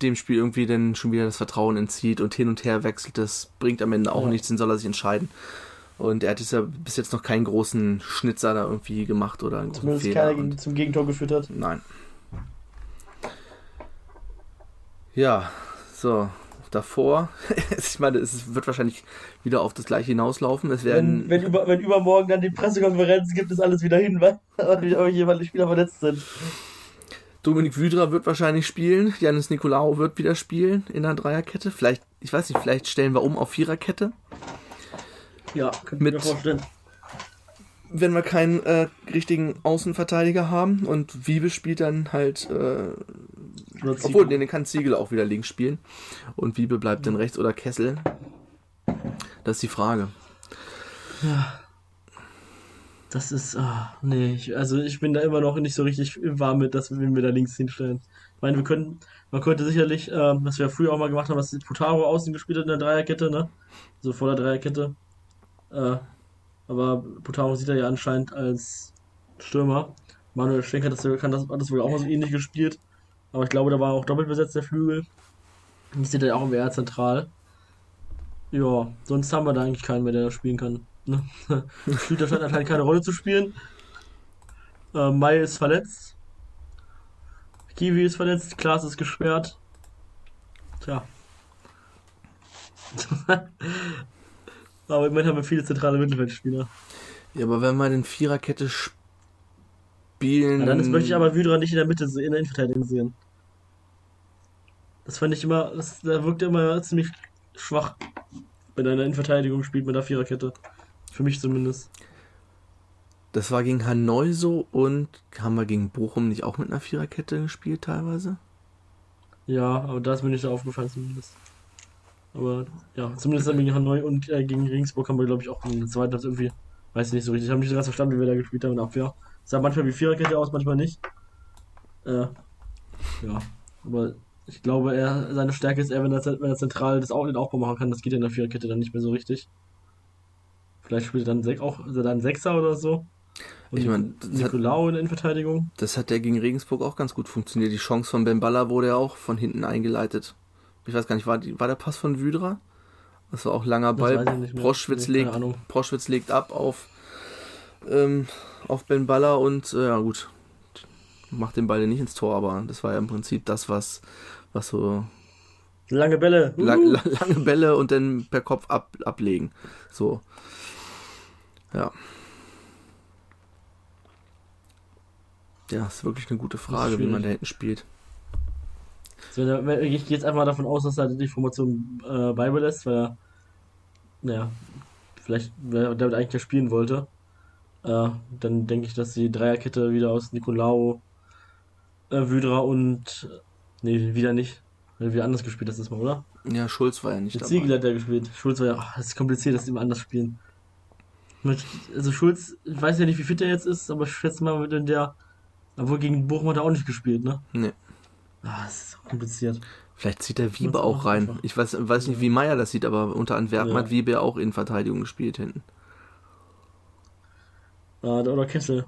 dem Spiel irgendwie dann schon wieder das Vertrauen entzieht und hin und her wechselt, das bringt am Ende auch Ja. nichts, den soll er sich entscheiden. Und er hat jetzt ja bis jetzt noch keinen großen Schnitzer da irgendwie gemacht oder einen großen Zumindest Fehler. keiner zum Gegentor geführt hat. Nein. Ja, so. Davor, ich meine, es wird wahrscheinlich wieder auf das gleiche hinauslaufen. Es werden, Wenn, wenn, über, wenn übermorgen dann die Pressekonferenz gibt, ist alles wieder hin, weil die Spieler verletzt sind. Dominik Wüdra wird wahrscheinlich spielen, Janis Nikolaou wird wieder spielen in der Dreierkette. Vielleicht, ich weiß nicht, vielleicht stellen wir um auf Viererkette. Ja, könnte ich mir vorstellen. Wenn wir keinen äh, richtigen Außenverteidiger haben und Wiebe spielt dann halt, äh, obwohl, nee, den kann Ziegel auch wieder links spielen. Und Wiebe bleibt dann rechts oder Kessel. Das ist die Frage. Das ist, ah, nee, ich, also ich bin da immer noch nicht so richtig warm mit, dass wir wir da links hinstellen. Ich meine, wir können, man könnte sicherlich, ähm, was wir früher auch mal gemacht haben, was Putaro außen gespielt hat in der Dreierkette, ne? So vor der Dreierkette. Äh, aber Putaro sieht er ja anscheinend als Stürmer. Manuel Schenk hat das, kann das, hat das wohl auch mal so ähnlich gespielt. Aber ich glaube, da war auch doppelt besetzt der Flügel. Ich sehe da auch eher zentral. Ja, sonst haben wir da eigentlich keinen mehr, der da spielen kann. Ne? Schlüter scheint anscheinend keine Rolle zu spielen. Äh, Mai ist verletzt. Kiwi ist verletzt. Klaas ist gesperrt. Tja. Aber immerhin haben wir viele zentrale Mittelfeldspieler. Ja, aber wenn wir den Viererkette spielen. Ja, dann ist, möchte ich aber Wydra nicht in der Mitte, in der Innenverteidigung sehen. Das fand ich immer, das, der wirkte immer ziemlich schwach, wenn er in der Innenverteidigung spielt mit der Viererkette. Für mich zumindest. Das war gegen Hanoi so und haben wir gegen Bochum nicht auch mit einer Viererkette gespielt teilweise? Ja, aber da ist mir nicht so aufgefallen zumindest. Aber ja, zumindest gegen Hanoi und äh, gegen Regensburg haben wir, glaube ich, auch in der zweiten Halbzeit irgendwie, weiß ich nicht so richtig, ich habe nicht so ganz verstanden, wie wir da gespielt haben in Abwehr. Sah manchmal wie Viererkette aus, manchmal nicht. Äh, ja, aber ich glaube, er, seine Stärke ist eher, wenn er, wenn er zentral das auch, den Aufbau machen kann. Das geht ja in der Viererkette dann nicht mehr so richtig. Vielleicht spielt er dann Sech- auch er dann Sechser oder so. Und Ich mein, das hat- Nicolau in der Innenverteidigung. Das hat ja gegen Regensburg auch ganz gut funktioniert. Die Chance von Ben Baller wurde ja auch von hinten eingeleitet. Ich weiß gar nicht, war, die, war der Pass von Wüdra? Das war auch langer Ball. Proschwitz, legt. Proschwitz legt ab auf, ähm, auf Ben Baller und äh, ja gut, macht den Ball nicht ins Tor, aber das war ja im Prinzip das, was, was so Lange Bälle. Uh. la- lange Bälle und dann per Kopf ab, ablegen. So. Ja. Ja, ist wirklich eine gute Frage, wie man da hinten spielt. So, ich gehe jetzt einfach davon aus, dass er die Formation äh, beibelässt, weil er, naja, vielleicht damit eigentlich ja spielen wollte. Äh, dann denke ich, dass die Dreierkette wieder aus Nicolao, äh, Wydra und, nee, wieder nicht, wieder anders gespielt das Mal, oder? Ja, Schulz war ja nicht Mit dabei. Ziegel hat er gespielt. Schulz war ja, ach, das ist kompliziert, dass die immer anders spielen. Mit, also Schulz, ich weiß ja nicht, wie fit er jetzt ist, aber ich schätze mal, in der, obwohl gegen Bochum hat er auch nicht gespielt, ne? Nee. Ah, das ist so kompliziert. Vielleicht zieht der Wiebe auch rein. einfach. Ich weiß, weiß nicht, wie Meier das sieht, aber unter Antwerpen Ja. hat Wiebe ja auch in Verteidigung gespielt hinten. Oder Kessel.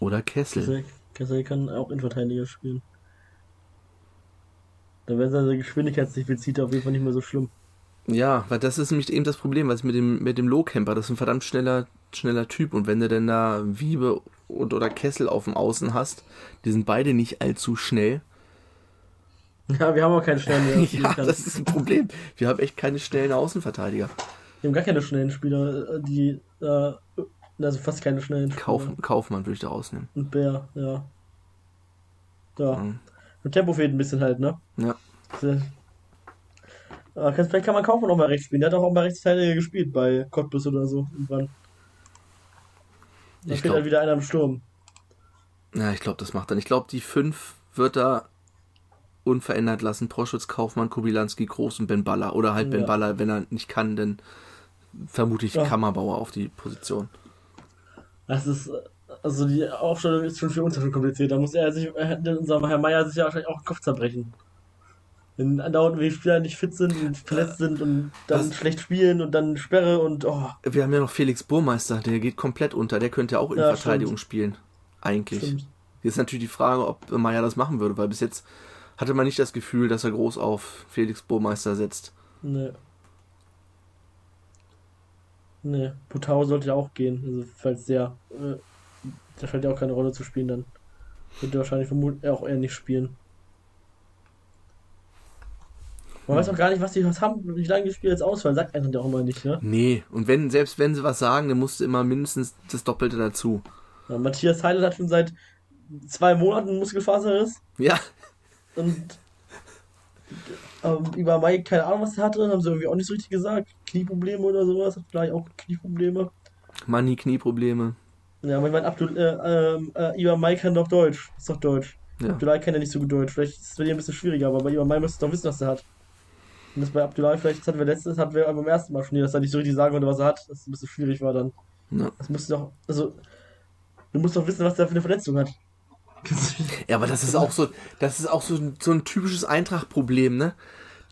Oder Kessel. Kessel, Kessel kann auch Innenverteidiger spielen. Da wäre seine Geschwindigkeitsdefizite auf jeden Fall nicht mehr so schlimm. Ja, weil das ist nämlich eben das Problem, was mit dem, mit dem Low-Camper, das ist ein verdammt schneller, schneller Typ. Und wenn du denn da Wiebe und oder Kessel auf dem Außen hast, die sind beide nicht allzu schnell. Ja, wir haben auch keinen schnellen, spielen ja, das ist ein Problem. Wir haben echt keine schnellen Außenverteidiger. Wir haben gar keine schnellen Spieler, äh, die, äh, also fast keine schnellen. Kauf, Kaufmann würde ich da rausnehmen. Und Bär, ja. Ja. Mhm. Und Tempo fehlt ein bisschen halt, ne? Ja. Sehr- vielleicht kann man Kaufmann auch mal rechts spielen. Der hat auch mal Rechtsverteidiger gespielt bei Cottbus oder so. Irgendwann. Da Ich halt glaub- wieder einer im Sturm. Ja, ich glaube, das macht dann. Ich glaube, die fünf wird er unverändert lassen. Proschwitz, Kaufmann, Kubilanski, Groß und Ben Baller. Oder halt Ben Ja. Baller, wenn er nicht kann, dann vermute ich Ja. Kammerbauer auf die Position. Das ist, also die Aufstellung ist schon für uns schon kompliziert. Da muss er sich, äh, unser Herr Meier sich ja wahrscheinlich auch den Kopf zerbrechen. Wenn andauernd die Spieler nicht fit sind und verletzt sind und dann Was? schlecht spielen und dann Sperre und oh, Wir haben ja noch Felix Burmeister, der geht komplett unter. Der könnte ja auch in Ja, Verteidigung spielen. Eigentlich. stimmt. Jetzt ist natürlich die Frage, ob Meier das machen würde, weil bis jetzt hatte man nicht das Gefühl, dass er groß auf Felix Burmeister setzt. Nee. Nee, Putau sollte ja auch gehen, also falls der, äh, der scheint ja auch keine Rolle zu spielen dann. Wird er wahrscheinlich vermutlich auch eher nicht spielen. Man weiß auch gar nicht, was die was haben, wie lange die Spiele jetzt ausfallen, sagt einer der auch immer nicht, ne? Nee, und wenn, selbst wenn sie was sagen, dann musst du immer mindestens das Doppelte dazu. Ja, Matthias Heidel hat schon seit zwei Monaten Muskelfaserriss Ja, und ähm, über Mike keine Ahnung, was er hatte, haben sie irgendwie auch nicht so richtig gesagt. Knieprobleme oder sowas, hat vielleicht auch Knieprobleme. Money, Knieprobleme. Ja, aber ich meine, Abdul, äh, ähm, äh, Ivan Mai kann doch Deutsch. Ist doch Deutsch. Ja. Abdullah kennt ja nicht so gut Deutsch. Vielleicht ist es bei dir ein bisschen schwieriger, aber bei Ivan Mai müsstest du doch wissen, was er hat. Und das bei Abdullah vielleicht, hatten wir letztes, hatten wir beim ersten Mal schon dass er nicht so richtig sagen konnte, was er hat. Das ein bisschen schwierig war dann. Ja. Das musst du doch, also, du musst doch wissen, was der für eine Verletzung hat. Ja, aber das ist auch so, das ist auch so, so ein typisches Eintracht-Problem, ne?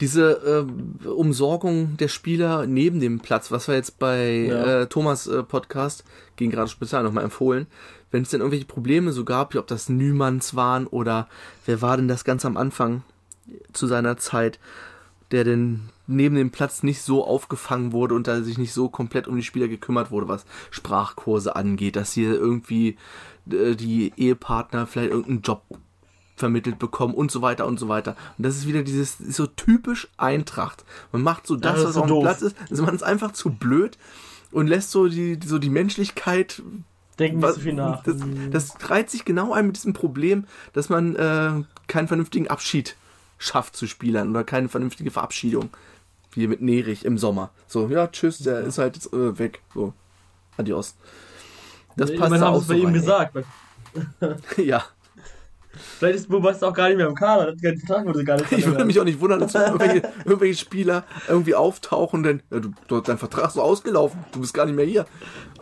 Diese äh, Umsorgung der Spieler neben dem Platz, was wir jetzt bei Ja. äh, Thomas äh, Podcast, ging gerade speziell nochmal empfohlen, wenn es denn irgendwelche Probleme so gab, ob das Nümanns waren oder wer war denn das ganz am Anfang zu seiner Zeit, der denn neben dem Platz nicht so aufgefangen wurde und da sich nicht so komplett um die Spieler gekümmert wurde, was Sprachkurse angeht, dass hier irgendwie äh, die Ehepartner vielleicht irgendeinen Job vermittelt bekommen und so weiter und so weiter. Und das ist wieder dieses ist so typisch Eintracht. Man macht so das, das ist was so auf dem. Platz ist, also man ist einfach zu blöd und lässt so die so die Menschlichkeit Denken nicht was- so viel nach. Das, das reiht sich genau ein mit diesem Problem, dass man äh, keinen vernünftigen Abschied schafft zu Spielern oder keine vernünftige Verabschiedung. Wie mit Nerich im Sommer. So, ja, tschüss, der ist halt jetzt äh, weg. So, adios. Das passt da haben auch sie es bei so ihm gesagt. Ja, Vielleicht ist Bubasta auch gar nicht mehr im Kader, keinen Vertrag, wurde gar nicht ich würde mich auch nicht wundern, dass irgendwelche, irgendwelche Spieler irgendwie auftauchen dann, ja, du, du, dein Vertrag ist so ausgelaufen, du bist gar nicht mehr hier.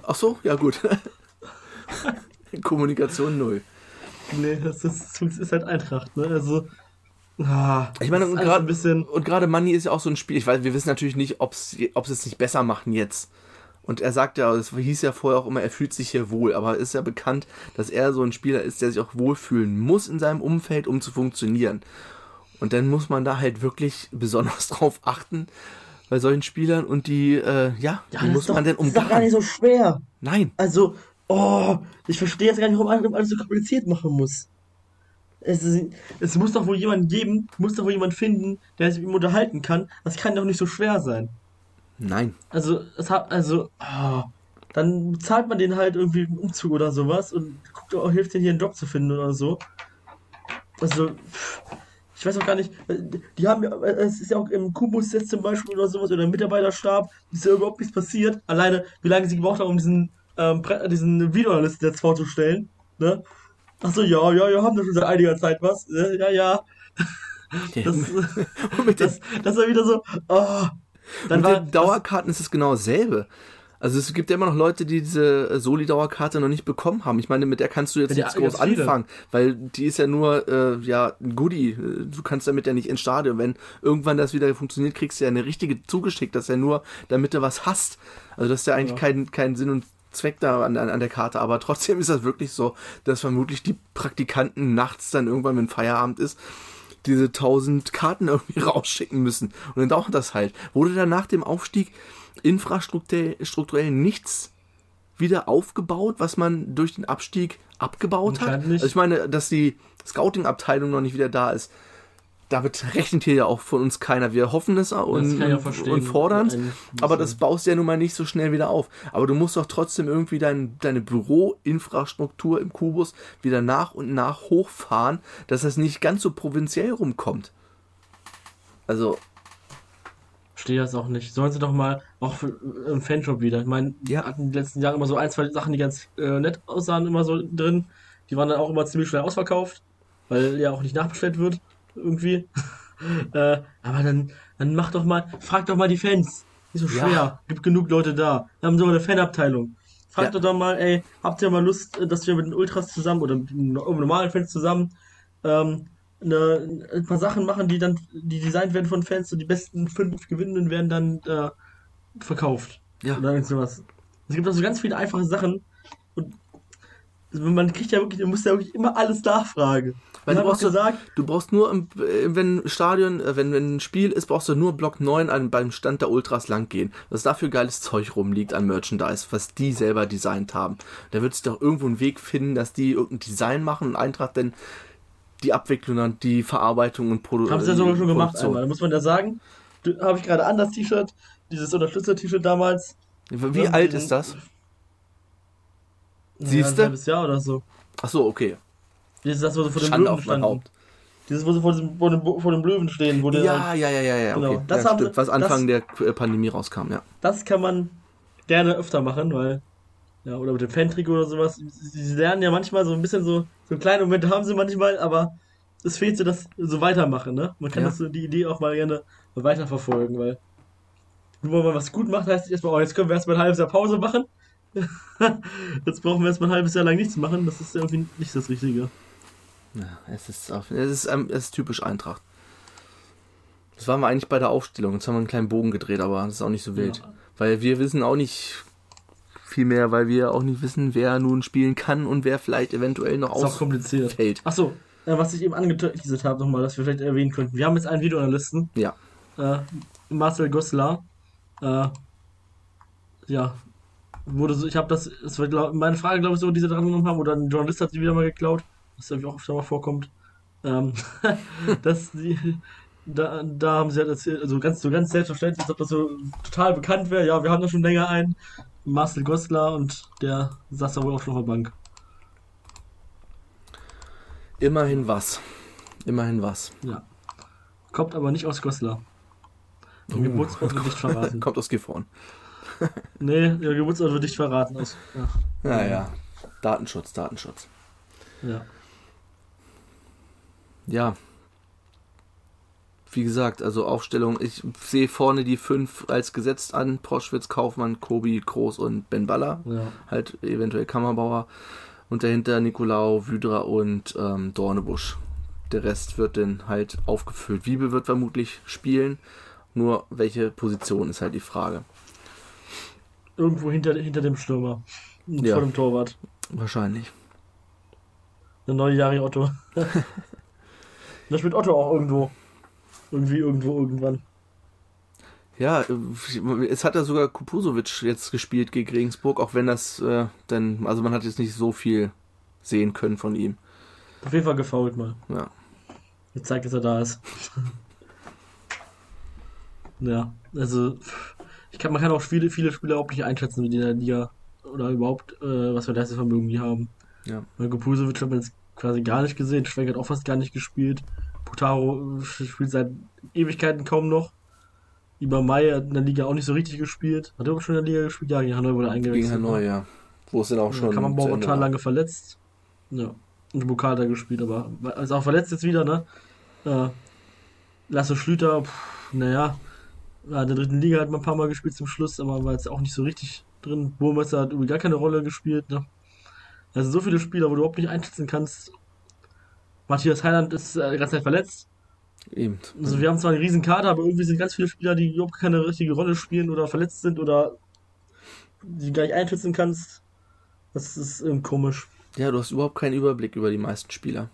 Ach so, ja gut. Kommunikation null. Nee, das ist, das ist halt Eintracht, ne? Also. Ah, Ich meine, das und gerade ein bisschen. und gerade Manni ist ja auch so ein Spiel. Ich weiß, wir wissen natürlich nicht, ob sie es nicht besser machen jetzt. Und er sagt ja, es hieß ja vorher auch immer, er fühlt sich hier wohl. Aber ist ja bekannt, dass er so ein Spieler ist, der sich auch wohlfühlen muss in seinem Umfeld, um zu funktionieren. Und dann muss man da halt wirklich besonders drauf achten bei solchen Spielern und die, äh, ja, Ja, die muss doch, man denn das ist doch gar nicht so schwer. Nein, Also, oh, ich verstehe jetzt gar nicht, warum man alles so kompliziert machen muss. Es, ist, es muss doch wohl jemanden geben, muss doch wohl jemanden finden, der sich mit ihm unterhalten kann. Das kann doch nicht so schwer sein. Nein. Also, es hat, also, ah, dann zahlt man den halt irgendwie einen Umzug oder sowas und guckt, oh, hilft den hier einen Job zu finden oder so. Also, ich weiß auch gar nicht, äh, die haben ja, äh, es ist ja auch im Kubus jetzt zum Beispiel oder sowas oder im Mitarbeiterstab, ist ja überhaupt nichts passiert. Alleine, wie lange sie gebraucht haben, um diesen, ähm, Pre- diesen Videoanalyst jetzt vorzustellen, ne? Achso, ja, ja, ja, haben da schon seit einiger Zeit was, ne? ja, ja. Das, mit den das, das war wieder so, oh. Dann Mit war, den Dauerkarten ist es genau dasselbe. Also es gibt ja immer noch Leute, die diese äh, Soli-Dauerkarte noch nicht bekommen haben. Ich meine, mit der kannst du jetzt nichts groß anfangen, weil die ist ja nur äh, ja ein Goodie. Du kannst damit ja nicht ins Stadion. Wenn irgendwann das wieder funktioniert, kriegst du ja eine richtige zugeschickt. Das ist ja nur, damit du was hast. Also das ist ja eigentlich Ja. kein, kein Sinn und Zweck da an, an, an der Karte. Aber trotzdem ist das wirklich so, dass vermutlich die Praktikanten nachts dann irgendwann, wenn Feierabend ist, diese tausend Karten irgendwie rausschicken müssen. Und dann dauert das halt. Wurde dann nach dem Aufstieg infrastrukturell strukturell nichts wieder aufgebaut, was man durch den Abstieg abgebaut hat? Also ich meine, dass die Scouting-Abteilung noch nicht wieder da ist. Damit rechnet hier ja auch von uns keiner. Wir hoffen es und, auch und, fordern es, aber das baust du ja nun mal nicht so schnell wieder auf. Aber du musst doch trotzdem irgendwie dein, deine Büroinfrastruktur im Kubus wieder nach und nach hochfahren, dass das nicht ganz so provinziell rumkommt. Also, Verstehe das auch nicht. Sollen sie doch mal, auch für, äh, im Fanshop wieder. Ich meine, die Ja. hatten die letzten Jahre immer so ein, zwei Sachen, die ganz äh, nett aussahen, immer so drin. Die waren dann auch immer ziemlich schnell ausverkauft, weil ja auch nicht nachbestellt wird, irgendwie. äh, aber dann, dann mach doch mal, frag doch mal die Fans. Nicht so Ja. schwer. Gibt genug Leute da. Wir haben so eine Fanabteilung. Frag Ja. doch doch mal, ey, habt ihr mal Lust, äh, dass wir mit den Ultras zusammen oder mit normalen Fans zusammen ähm, eine, ein paar Sachen machen, die dann, die designt werden von Fans und die besten fünf Gewinnenden werden dann äh, verkauft. ja. Oder irgend sowas. Es gibt also ganz viele einfache Sachen man kriegt ja wirklich, man muss ja wirklich immer alles nachfragen. Weil du brauchst, gesagt, du brauchst nur, im, äh, wenn ein Stadion, äh, wenn, wenn ein Spiel ist, brauchst du nur Block 9 an, beim Stand der Ultras lang gehen. Was dafür geiles Zeug rumliegt an Merchandise, was die selber designt haben. Da wird es doch irgendwo einen Weg finden, dass die irgendein Design machen und Eintracht dann die Abwicklung und die Verarbeitung und Produ haben sie ja sogar schon gemacht Produktion. einmal. Da muss man ja sagen, habe ich gerade an das T-Shirt, dieses Unterstützer-T-Shirt damals. Wie alt ist das? Ja, Siehste? Ein halbes Jahr oder so. Ach so, okay. Dieses, das, wo sie vor dem Schande Löwen standen. Haupt. Dieses, wo sie vor dem, vor dem, vor dem Löwen stehen, wo der Ja, ja, ja, ja, ja, Genau. okay. Das ja, haben stimmt. Was Anfang das- der äh, Pandemie rauskam, ja. das kann man gerne öfter machen, weil, ja, oder mit dem Fantrick oder sowas. Sie sie lernen ja manchmal so ein bisschen so, so kleine Momente haben sie manchmal, aber es fehlt so das so weitermachen, ne? Man kann Ja. das so, die Idee auch mal gerne weiterverfolgen, weil nur weil man was gut macht, heißt nicht erstmal, oh, jetzt können wir erstmal ein halbes Jahr Pause machen. jetzt brauchen wir erstmal ein halbes Jahr lang nichts machen, das ist irgendwie nicht das Richtige. Ja, es ist, auf- es ist, ähm, es ist typisch Eintracht. Das waren wir eigentlich bei der Aufstellung. Jetzt haben wir einen kleinen Bogen gedreht, aber das ist auch nicht so wild. Ja. Weil wir wissen auch nicht viel mehr, weil wir auch nicht wissen, wer nun spielen kann und wer vielleicht eventuell noch Ist auch kompliziert. ausfällt. Achso, äh, was ich eben angeteasert habe nochmal, dass wir vielleicht erwähnen könnten. Wir haben jetzt ein Video an der Liste. Ja. Äh, Marcel Goslar. Äh, ja. Wurde so, ich habe das, es war glaub, meine Frage, glaube ich, so, die sie dran genommen haben, oder ein Journalist hat sie wieder mal geklaut, was glaube ich auch öfter mal vorkommt. Ähm, dass sie, da, da haben sie halt erzählt, also ganz, so ganz selbstverständlich, als ob das so total bekannt wäre. Ja, wir haben da schon länger einen. Marcel Goslar und der saß da wohl auch schon auf der Bank. Immerhin was. Immerhin was. Ja. Kommt aber nicht aus Goslar. Der Uh. Geburtsort wird nicht verraten. Kommt aus Gifhorn. Nee, der Geburtsort wird nicht verraten. Aus, ja. Naja. Datenschutz, Datenschutz. ja. Ja. Wie gesagt, also Aufstellung, ich sehe vorne die fünf als gesetzt an. Proschwitz, Kaufmann, Kobi, Groß und Ben Baller. ja. halt eventuell Kammerbauer und dahinter Nikolaou, Wydra und ähm, Dornebusch. Der Rest wird dann halt aufgefüllt. Wiebe wird vermutlich spielen, nur welche Position ist halt die Frage. Irgendwo hinter, hinter dem Stürmer. Ja. Vor dem Torwart. Wahrscheinlich. Der neue Jari Otto. da spielt Otto auch irgendwo. Irgendwie, irgendwo, irgendwann. Ja, äh, es hat ja sogar Kupusovic jetzt gespielt gegen Regensburg, auch wenn das äh, dann, also man hat jetzt nicht so viel sehen können von ihm. Auf jeden Fall gefault mal. Ja. Jetzt zeigt, dass er da ist. ja, also ich kann, man kann auch viele, viele Spieler überhaupt nicht einschätzen, wie die in der Liga oder überhaupt, äh, was für Leistungsvermögen die haben. Ja. Weil Kupusovic hat man jetzt quasi gar nicht gesehen, Schwenk hat auch fast gar nicht gespielt. Putaro spielt seit Ewigkeiten kaum noch. Über Mai hat in der Liga auch nicht so richtig gespielt. Hat er überhaupt schon in der Liga gespielt? Ja, gegen Hanoi wurde er Gegen eingewechselt. Hanoi, ja. Wo es dann auch schon. Ja, Ende total war. lange verletzt. Ja. Und Bukata gespielt, aber ist auch verletzt jetzt wieder, ne? Äh, Lasse Schlüter, naja, ja, in der dritten Liga hat man ein paar Mal gespielt zum Schluss, aber war jetzt auch nicht so richtig drin. Burmesser hat irgendwie gar keine Rolle gespielt, ne? Also so viele Spieler, wo du überhaupt nicht einschätzen kannst. Matthias Heiland ist äh, die ganze Zeit verletzt. Eben. Also wir haben zwar einen riesen Kader, aber irgendwie sind ganz viele Spieler, die überhaupt keine richtige Rolle spielen oder verletzt sind oder die gar nicht einschätzen kannst. Das ist ähm, komisch. Ja, du hast überhaupt keinen Überblick über die meisten Spieler.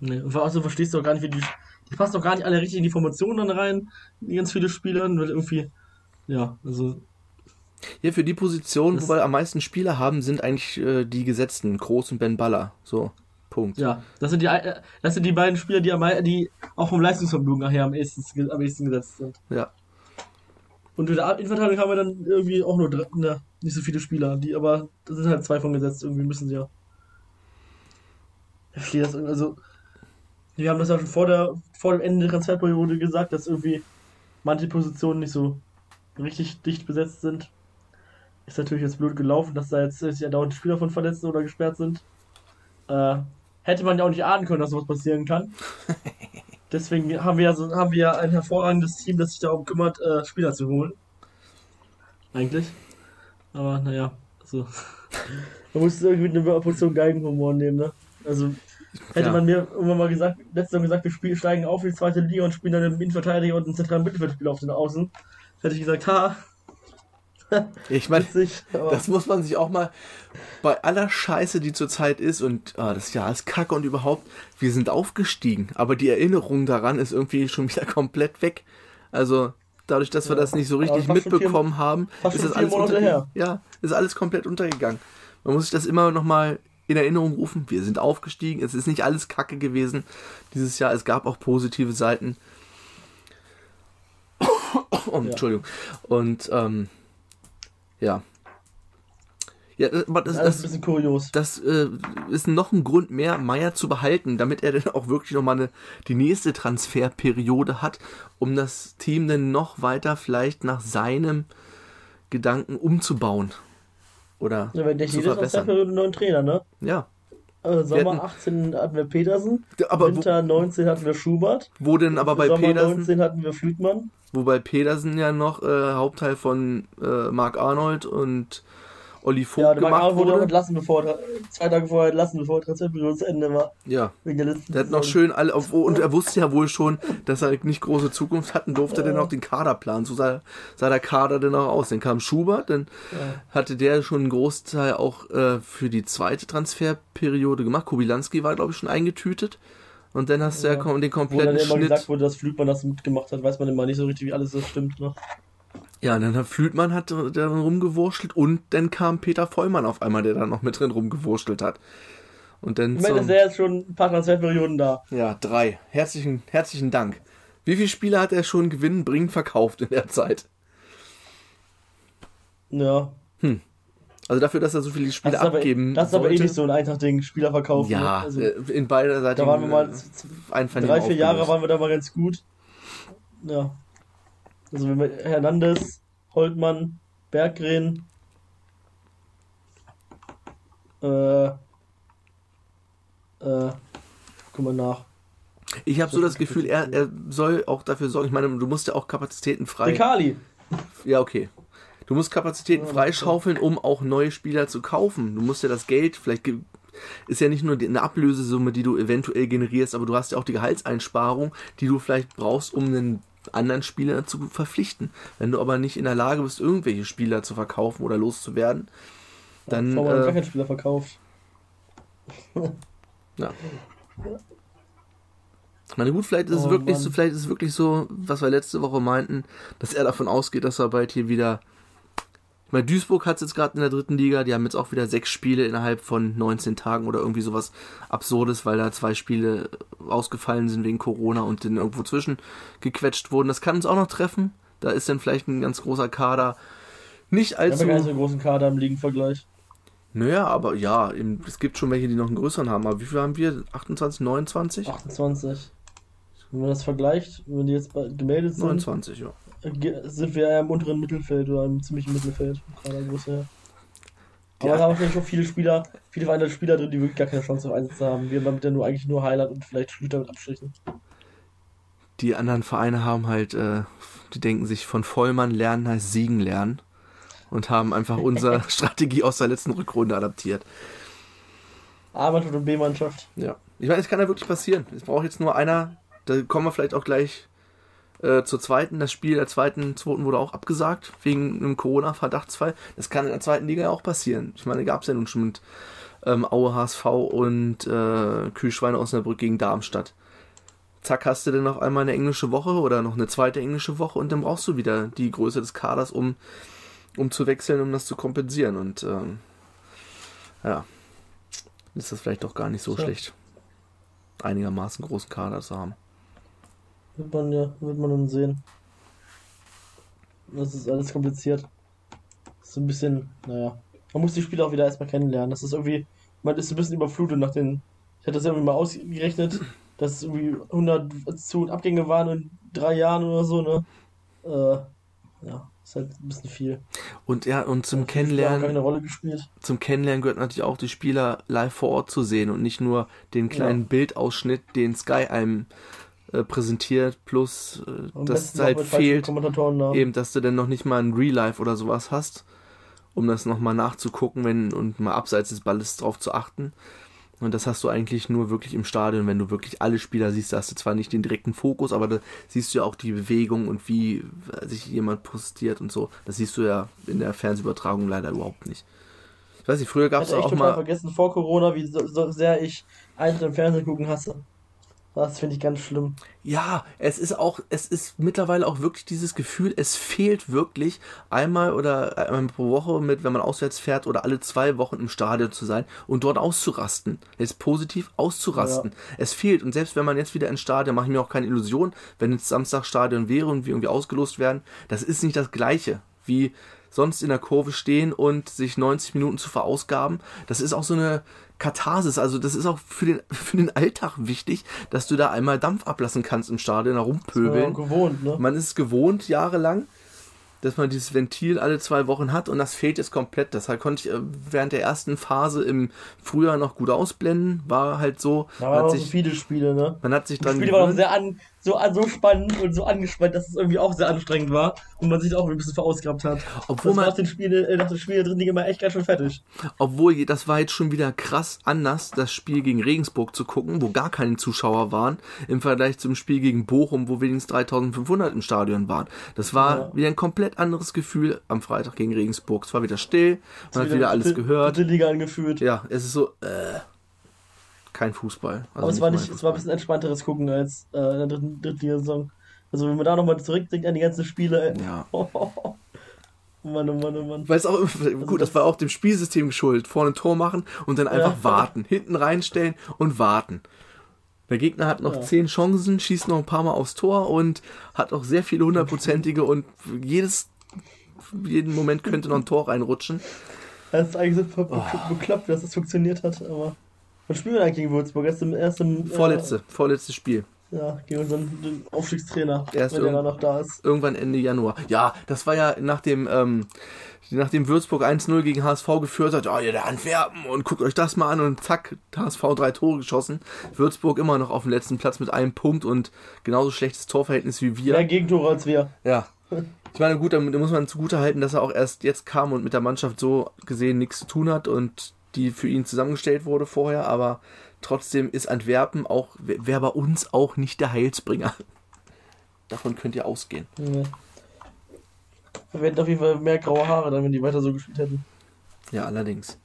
Nee, und vor allem verstehst du auch gar nicht, wie die. Die passen doch gar nicht alle richtig in die Formationen dann rein, die ganz viele Spieler, weil irgendwie. Ja, also. Ja, für die Position, Das- wo wir am meisten Spieler haben, sind eigentlich äh, die Gesetzten, Groß und Ben Baller. So, Punkt. Ja, das sind die, äh, das sind die beiden Spieler, die, am, die auch vom Leistungsvermögen nachher am ehesten, am ehesten gesetzt sind. Ja. Und in der Innenverteidigung haben wir dann irgendwie auch nur drei, ne, nicht so viele Spieler, die aber da sind halt zwei von gesetzt, irgendwie müssen sie ja. Ich verstehe das, also. Wir haben das ja schon vor, der, vor dem Ende der Transferperiode gesagt, dass irgendwie manche Positionen nicht so richtig dicht besetzt sind. Ist natürlich jetzt blöd gelaufen, dass da jetzt ja dauernd Spieler von verletzt oder gesperrt sind. Äh, hätte man ja auch nicht ahnen können, dass sowas passieren kann. Deswegen haben wir ja so, haben wir ja ein hervorragendes Team, das sich darum kümmert, äh, Spieler zu holen. Eigentlich. Aber naja, also. man muss irgendwie eine Portion Geigenhumor nehmen, ne? Also hätte Ja. man mir irgendwann mal gesagt, letztes Jahr gesagt, wir spielen, steigen auf in die zweite Liga und spielen dann einen Innenverteidiger und einen zentralen Mittelfeldspieler auf den Außen, hätte ich gesagt, ha, Ich meine, das muss man sich auch mal bei aller Scheiße, die zurzeit ist und ah, das Jahr ist kacke und überhaupt, wir sind aufgestiegen, aber die Erinnerung daran ist irgendwie schon wieder komplett weg. Also dadurch, dass wir Ja. das nicht so richtig schon vier- mitbekommen haben, ist das alles her. Ja, ist alles komplett untergegangen. Man muss sich das immer noch mal in Erinnerung rufen. Wir sind aufgestiegen. Es ist nicht alles Kacke gewesen dieses Jahr. Es gab auch positive Seiten. Oh, Entschuldigung. Und ähm, ja. Ja, das, das, das ist ein bisschen kurios. das äh, ist noch ein Grund mehr, Meier zu behalten, damit er dann auch wirklich nochmal eine, die nächste Transferperiode hat, um das Team dann noch weiter vielleicht nach seinem Gedanken umzubauen. Oder Ja, wenn der zu jede verbessern. Transferperiode einen neuen Trainer, ne? Ja. Also Sommer hatten- 18 hatten wir Petersen, Aber wo, Winter 19 hatten wir Schubert, wo denn aber bei Sommer Pedersen, 19 hatten wir Flütmann. wobei Pedersen ja noch äh, Hauptteil von äh, Mark Arnold und Olli Vogt Ja, der Marc gemacht Arnold wurde auch wurde. entlassen, bevor er, zwei Tage vorher entlassen, bevor die Transferperiode zu Ende war. Ja. Wegen der letzten Der hat noch schön alle, auf- und er wusste ja wohl schon, dass er nicht große Zukunft hat und durfte dann auch den Kader planen. So sah, sah der Kader dann auch aus. Dann kam Schubert, dann hatte der schon einen Großteil auch äh, für die zweite Transferperiode gemacht. Kubilanski war, glaube ich, schon eingetütet. Und dann hast du ja, Ja. den Wo dann kompletten immer gesagt Schnitt. wurde, dass Flütmann das mitgemacht hat, weiß man immer nicht so richtig, wie alles so stimmt. Ne? Ja, dann hat Flütmann hat der dann rumgewurschtelt und dann kam Peter Vollmann auf einmal, der dann noch mit drin rumgewurschtelt hat. Und dann Ich meine, zum- ist ja jetzt schon ein paar Transferperioden da. Ja, drei. Herzlichen, herzlichen Dank. Wie viele Spiele hat er schon gewinnen, bringen, verkauft in der Zeit? Ja. Also dafür, dass er so viele Spiele Das ist aber, abgeben das ist aber eh nicht so ein Eintracht-Ding, Spieler verkaufen. ne? Ja, Also, äh, in beider Seiten. da waren wir mal z- drei, vier Jahre waren wir da mal ganz gut. Ja. Also wenn wir Hernandez, Holtmann, Berggren, äh, äh, guck mal nach. Ich habe so das Gefühl, er, er soll auch dafür sorgen. Ich meine, du musst ja auch Kapazitäten frei. Dekali. Ja, okay. Du musst Kapazitäten freischaufeln, um auch neue Spieler zu kaufen. Du musst ja das Geld, vielleicht ist ja nicht nur eine Ablösesumme, die du eventuell generierst, aber du hast ja auch die Gehaltseinsparung, die du vielleicht brauchst, um einen anderen Spieler zu verpflichten. Wenn du aber nicht in der Lage bist, irgendwelche Spieler zu verkaufen oder loszuwerden, dann gar äh, keinen Spieler verkauft. ja. Ich meine, gut, vielleicht ist es Oh, wirklich Mann. so, vielleicht ist es wirklich so, was wir letzte Woche meinten, dass er davon ausgeht, dass er bald hier wieder. Meine, Duisburg hat es jetzt gerade in der dritten Liga, die haben jetzt auch wieder sechs Spiele innerhalb von 19 Tagen oder irgendwie sowas Absurdes, weil da zwei Spiele ausgefallen sind wegen Corona und dann irgendwo zwischen gequetscht wurden. Das kann uns auch noch treffen. Da ist dann vielleicht ein ganz großer Kader nicht Wir haben allzu. ja nicht so einen großen Kader im Ligenvergleich. Naja, aber ja, es gibt schon welche, die noch einen größeren haben. Aber wie viel haben wir? 28, 29? 28. Wenn man das vergleicht, wenn die jetzt gemeldet sind, 29, ja. Sind wir ja im unteren Mittelfeld oder im ziemlichen Mittelfeld. Kadergröße her. Aber Ja. da haben wir schon viele Spieler, viele veränderte Spieler drin, die wirklich gar keine Chance auf Einsatz haben. Wir haben mit der nur eigentlich nur Highlight und vielleicht Schlüter mit Abstrichen. Die anderen Vereine haben halt, äh, die denken sich von Vollmann lernen heißt siegen lernen und haben einfach unsere Strategie aus der letzten Rückrunde adaptiert. A-Mannschaft und B-Mannschaft. Ja. Ich meine, es kann ja wirklich passieren. Es braucht jetzt nur einer, da kommen wir vielleicht auch gleich äh, zur zweiten. Das Spiel der zweiten, zweiten wurde auch abgesagt, wegen einem Corona-Verdachtsfall. Das kann in der zweiten Liga ja auch passieren. Ich meine, gab es ja nun schon mit ähm, Aue HSV und äh, Kühlschweine Osnabrück gegen Darmstadt. Zack, hast du dann auf einmal eine englische Woche oder noch eine zweite englische Woche und dann brauchst du wieder die Größe des Kaders, um, um zu wechseln, um das zu kompensieren. Und ähm, ja, ist das vielleicht doch gar nicht so Tja. schlecht einigermaßen großen Kader zu haben. Wird man ja, wird man dann sehen. Das ist alles kompliziert. Das ist so ein bisschen, naja. Man muss die Spiele auch wieder erstmal kennenlernen. Das ist irgendwie, man ist ein bisschen überflutet nach den. Ich hatte das irgendwie mal ausgerechnet, dass es irgendwie 100 Zu- und Abgänge waren in drei Jahren oder so, ne? Äh, ja, ist halt ein bisschen viel. Und ja, und zum Spieler haben Kennenlernen, keine Rolle gespielt. zum Kennenlernen gehört natürlich auch die Spieler live vor Ort zu sehen und nicht nur den kleinen Ja. Bildausschnitt, den Sky einem äh, präsentiert, plus äh, Am das besten noch halt fehlt, eben, dass du dann noch nicht mal ein Real Life oder sowas hast, um das nochmal nachzugucken wenn, und mal abseits des Balles drauf zu achten. Und das hast du eigentlich nur wirklich im Stadion, wenn du wirklich alle Spieler siehst. Da hast du zwar nicht den direkten Fokus, aber da siehst du ja auch die Bewegung und wie sich jemand postiert und so. Das siehst du ja in der Fernsehübertragung leider überhaupt nicht. Ich weiß nicht, früher gab es Ich auch mal. vergessen vor Corona, wie so, so sehr ich Eintracht im Fernsehen gucken hasse. Das finde ich ganz schlimm. Ja, es ist auch, es ist mittlerweile auch wirklich dieses Gefühl, es fehlt wirklich einmal oder einmal pro Woche mit, wenn man auswärts fährt oder alle zwei Wochen im Stadion zu sein und dort auszurasten. Jetzt positiv auszurasten. Es fehlt. Und selbst wenn man jetzt wieder ins Stadion, mache ich mir auch keine Illusion, wenn jetzt Samstag Stadion wäre und wir irgendwie ausgelost werden, das ist nicht das Gleiche wie sonst in der Kurve stehen und sich 90 Minuten zu verausgaben. Das ist auch so eine Katharsis. Also das ist auch für den, für den Alltag wichtig, dass du da einmal Dampf ablassen kannst im Stadion, da rumpöbeln. gewohnt, ne? Man ist es gewohnt, jahrelang, dass man dieses Ventil alle zwei Wochen hat und das fehlt jetzt komplett. Deshalb konnte ich äh, während der ersten Phase im Frühjahr noch gut ausblenden. War halt so, Da man waren hat, auch so sich, viele Spiele, ne? man hat sich dran Spiele waren sehr an, so, so spannend und so angespannt, dass es irgendwie auch sehr anstrengend war und man sich auch ein bisschen verausgabt hat. Obwohl das man- nach den Spielen, äh, nach den Spielen drin, die immer echt ganz schön fertig. Obwohl, das war jetzt schon wieder krass anders, das Spiel gegen Regensburg zu gucken, wo gar keine Zuschauer waren, im Vergleich zum Spiel gegen Bochum, wo wenigstens 3500 im Stadion waren. Das war Ja. wieder ein komplett anderes Gefühl am Freitag gegen Regensburg. Es war wieder still, man hat Wieder alles gehört. Dritte Liga angeführt. Ja, es ist so, äh, kein Fußball. Also Aber es war nicht, es war ein bisschen entspannteres Gucken als äh, in der dritten, dritten Liga-Saison. Also wenn man da nochmal zurückdenkt an die ganzen Spiele, ey. Ja. Mann, oh Mann, oh Mann. Weil es auch, gut, das war auch dem Spielsystem geschuldet. Vorne ein Tor machen und dann einfach Ja. warten. Hinten reinstellen und warten. Der Gegner hat noch Ja. zehn Chancen, schießt noch ein paar Mal aufs Tor und hat auch sehr viele hundertprozentige und jedes, jeden Moment könnte noch ein Tor reinrutschen. Das ist eigentlich so Oh. bekloppt, dass das funktioniert hat, aber. Was spielen wir eigentlich gegen Würzburg? Erst im ersten. Vorletzte, vorletztes Spiel. Äh, ja, gegen unseren den Aufstiegstrainer, Erst wenn da noch da ist. Irgendwann Ende Januar. Ja, das war ja nach dem, ähm, nachdem Würzburg 1-0 gegen HSV geführt hat, ja, ja, der Antwerpen und guckt euch das mal an und zack, HSV drei Tore geschossen. Würzburg immer noch auf dem letzten Platz mit einem Punkt und genauso schlechtes Torverhältnis wie wir. Mehr Gegentore als wir. Ja. Ich meine, gut, da muss man zugute halten, dass er auch erst jetzt kam und mit der Mannschaft so gesehen nichts zu tun hat und die für ihn zusammengestellt wurde vorher, aber trotzdem ist Antwerpen auch, wäre bei uns auch nicht der Heilsbringer. Davon könnt ihr ausgehen. Ja. Wir hätten auf jeden Fall mehr graue Haare, dann, wenn die weiter so gespielt hätten. Ja, allerdings.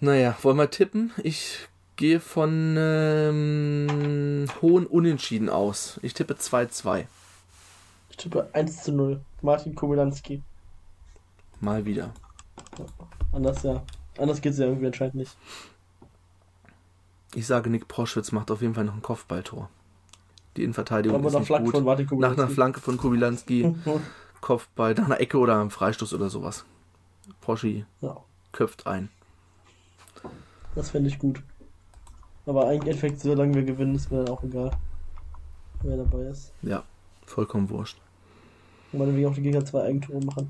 Naja, wollen wir tippen? Ich gehe von ähm, hohen Unentschieden aus. Ich tippe 2-2. Ich tippe 1 zu 0. Martin Kobylanski. Mal wieder. Anders ja. Anders geht's ja irgendwie anscheinend nicht. Ich sage, Nick Proschwitz macht auf jeden Fall noch ein Kopfballtor. Die Innenverteidigung Aber ist nach nicht Flanke gut. von Nach einer Flanke von Kubilanski, Kopfball, nach einer Ecke oder einem Freistoß oder sowas. Proschi ja, köpft ein. das fände ich gut. Aber eigentlich im Endeffekt, solange wir gewinnen, ist mir dann auch egal, wer dabei ist. Ja, vollkommen wurscht. Und meinetwegen auch die Gegner zwei Eigentore machen.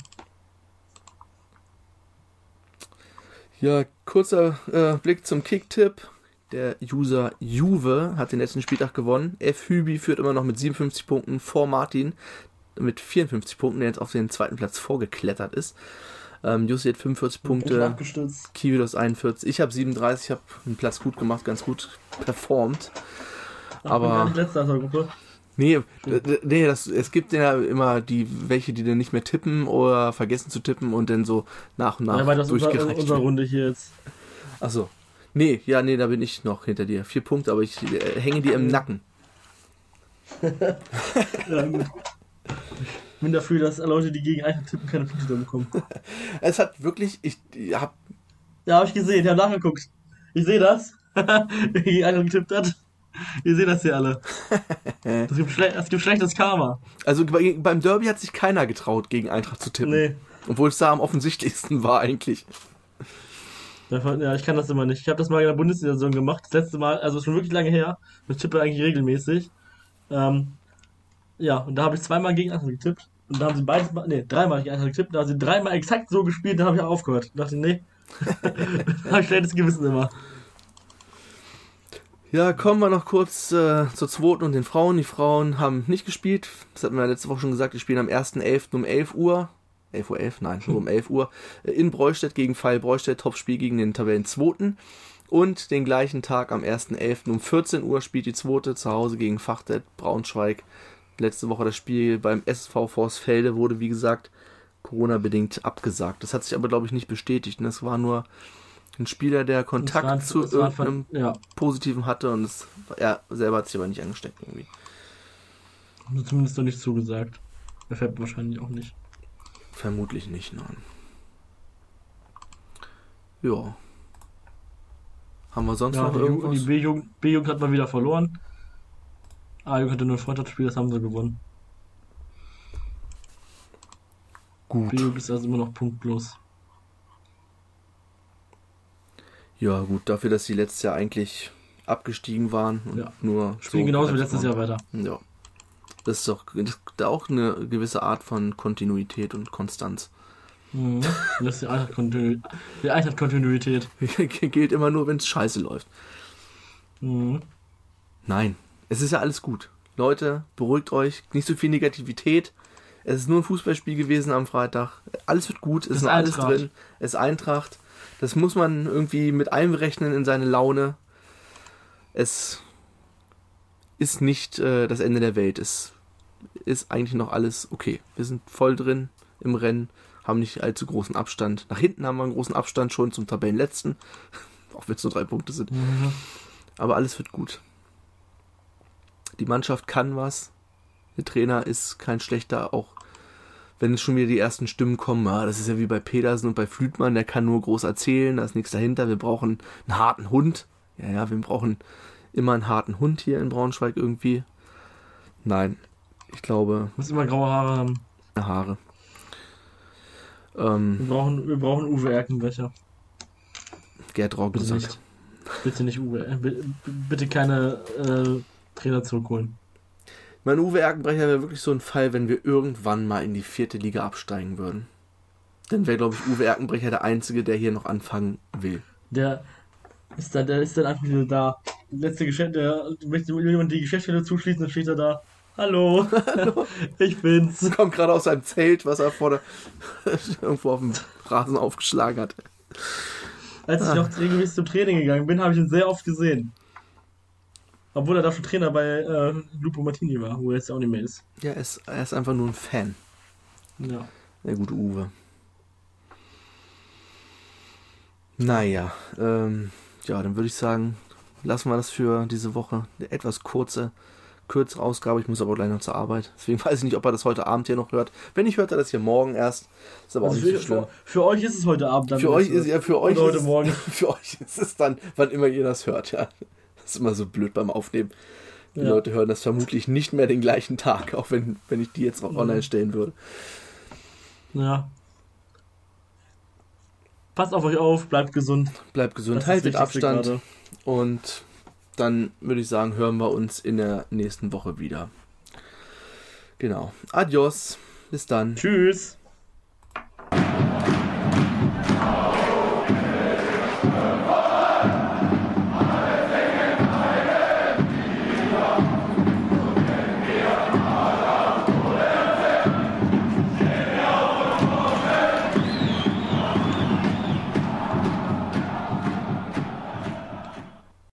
Ja, kurzer äh, Blick zum Kicktipp. Der User Juve hat den letzten Spieltag gewonnen. F. Hübi führt immer noch mit 57 Punkten vor Martin mit 54 Punkten, der jetzt auf den zweiten Platz vorgeklettert ist. Ähm, Jussi hat 45 Bin schon Punkte, abgestürzt. Kividos 41. Ich habe 37, ich habe einen Platz gut gemacht, ganz gut performt. Bin Aber- gar nicht letzter aus der Gruppe. Nee, nee das, es gibt ja immer die, welche, die dann nicht mehr tippen oder vergessen zu tippen und dann so nach und nach Ja, weil das ist unser, durchgereicht unsere. Runde hier jetzt. Achso. Nee, ja, nee, da bin ich noch hinter dir. Vier Punkte, aber ich äh, hänge dir im Nacken. Ja, gut. Ich bin dafür, dass Leute, die gegen Eintracht tippen, keine Punkte bekommen. Es hat wirklich, ich hab, Ja, habe ich gesehen, ich habe nachgeguckt. Ich sehe das. Wer gegen Eintracht getippt hat. Ihr seht das hier alle. Das gibt, schle das gibt schlechtes Karma. also bei, beim Derby hat sich keiner getraut, gegen Eintracht zu tippen. Nee. Obwohl es da am offensichtlichsten war eigentlich. Ja, ich kann das immer nicht. Ich habe das mal in der Bundesliga-Saison gemacht. Das letzte Mal, also schon wirklich lange her. Ich tippe eigentlich regelmäßig. Ähm, ja, und da habe ich zweimal gegen Eintracht getippt. Und da haben sie beides mal, nee, dreimal gegen Eintracht getippt. Da haben sie dreimal exakt so gespielt, dann habe ich auch aufgehört. Da dachte ich, nee. habe ich schlechtes Gewissen immer. Ja, kommen wir noch kurz äh, zur zweiten und den Frauen. Die Frauen haben nicht gespielt. Das hatten wir letzte Woche schon gesagt. Die spielen am 1.11. um 11 Uhr. 11.11 Uhr, 11? nein, nur um 11 Uhr, äh, in Breustedt gegen Pfeil Breustedt, Topspiel gegen den Tabellenzweiten. Und den gleichen Tag am 1.11. um 14 Uhr spielt die zweite zu Hause gegen Fachtet Braunschweig. Letzte Woche das Spiel beim SV Forsfelde wurde, wie gesagt, Corona-bedingt abgesagt. Das hat sich aber, glaube ich, nicht bestätigt. Das war nur ein Spieler, der Kontakt war- zu irgendeinem von- ja. Positiven hatte und es, er selber hat sich aber nicht angesteckt irgendwie. Hat Zumindest noch nicht zugesagt. Er fährt wahrscheinlich auch nicht. Vermutlich nicht, nein. Ja. Haben wir sonst Ja, noch die, irgendwas? die B-Jugend B-Jugend hat mal wieder verloren. A-Jugend hatte nur ein Freundschaftsspiel, das haben sie gewonnen. Gut. B-Jugend ist also immer noch punktlos. Ja, gut, dafür, dass sie letztes Jahr eigentlich abgestiegen waren und Ja. nur Spielen so genauso wie letztes. Jahr weiter. Ja. Das ist doch auch eine gewisse Art von Kontinuität und Konstanz. Mhm. Das ist die Eintracht Kontinu- die Eintracht Kontinuität. Gilt immer nur, wenn es scheiße läuft. Mhm. Nein, es ist ja alles gut. Leute, beruhigt euch. Nicht so viel Negativität. Es ist nur ein Fußballspiel gewesen am Freitag. Alles wird gut. Es ist ist alles drin. Es ist Eintracht. Das muss man irgendwie mit einberechnen in seine Laune. Es ist nicht äh, das Ende der Welt. Es ist eigentlich noch alles okay. Wir sind voll drin im Rennen, haben nicht allzu großen Abstand. Nach hinten haben wir einen großen Abstand schon zum Tabellenletzten. Auch wenn es nur drei Punkte sind. Mhm. Aber alles wird gut. Die Mannschaft kann was. Der Trainer ist kein schlechter, auch wenn es schon wieder die ersten Stimmen kommen. Ah, das ist ja wie bei Pedersen und bei Flütmann, der kann nur groß erzählen, da ist nichts dahinter. Wir brauchen einen harten Hund. Ja, ja, wir brauchen immer einen harten Hund hier in Braunschweig irgendwie. Nein, ich glaube, Muss immer graue Haare haben. Haare. Ähm, Wir brauchen, wir brauchen Uwe Erkenbecher. Gerd Roggen Bitte. Bitte nicht Uwe. bi- Bitte keine äh, Trainer zurückholen. Mein Uwe Erkenbrecher wäre wirklich so ein Fall, wenn wir irgendwann mal in die vierte Liga absteigen würden. Dann wäre, glaube ich, Uwe Erkenbrecher der Einzige, der hier noch anfangen will. Der ist dann, der ist dann einfach wieder da. Letzte Geschäft, der möchte jemand die Geschäftsstelle zuschließen, dann steht er da. Hallo, ich bin's. Kommt gerade aus seinem Zelt, was er vor der irgendwo auf dem Rasen aufgeschlagen hat. Als ich noch regelmäßig zum Training gegangen bin, habe ich ihn sehr oft gesehen. Obwohl er da schon Trainer bei äh, Lupo Martini war, wo er jetzt auch nicht mehr ist. Ja, er ist, er ist einfach nur ein Fan. Ja. Der gute Uwe. Naja, ähm, ja, dann würde ich sagen, lassen wir das für diese Woche. Eine etwas kurze, kürzere Ausgabe. Ich muss aber gleich noch zur Arbeit. Deswegen weiß ich nicht, ob er das heute Abend hier noch hört. Wenn nicht, hört er das hier morgen erst. Ist aber Also auch nicht für, so schlimm. für, für euch ist es heute Abend dann. Für euch es ist wird. ja für euch Oder heute ist, Morgen. Für euch ist es dann, wann immer ihr das hört, ja. Das ist immer so blöd beim Aufnehmen. Die Ja. Leute hören das vermutlich nicht mehr den gleichen Tag, auch wenn, wenn ich die jetzt auch online stellen würde. Ja. Passt auf euch auf, bleibt gesund. Bleibt gesund, haltet Abstand gerade. und dann würde ich sagen, hören wir uns in der nächsten Woche wieder. Genau. Adios. Bis dann. Tschüss.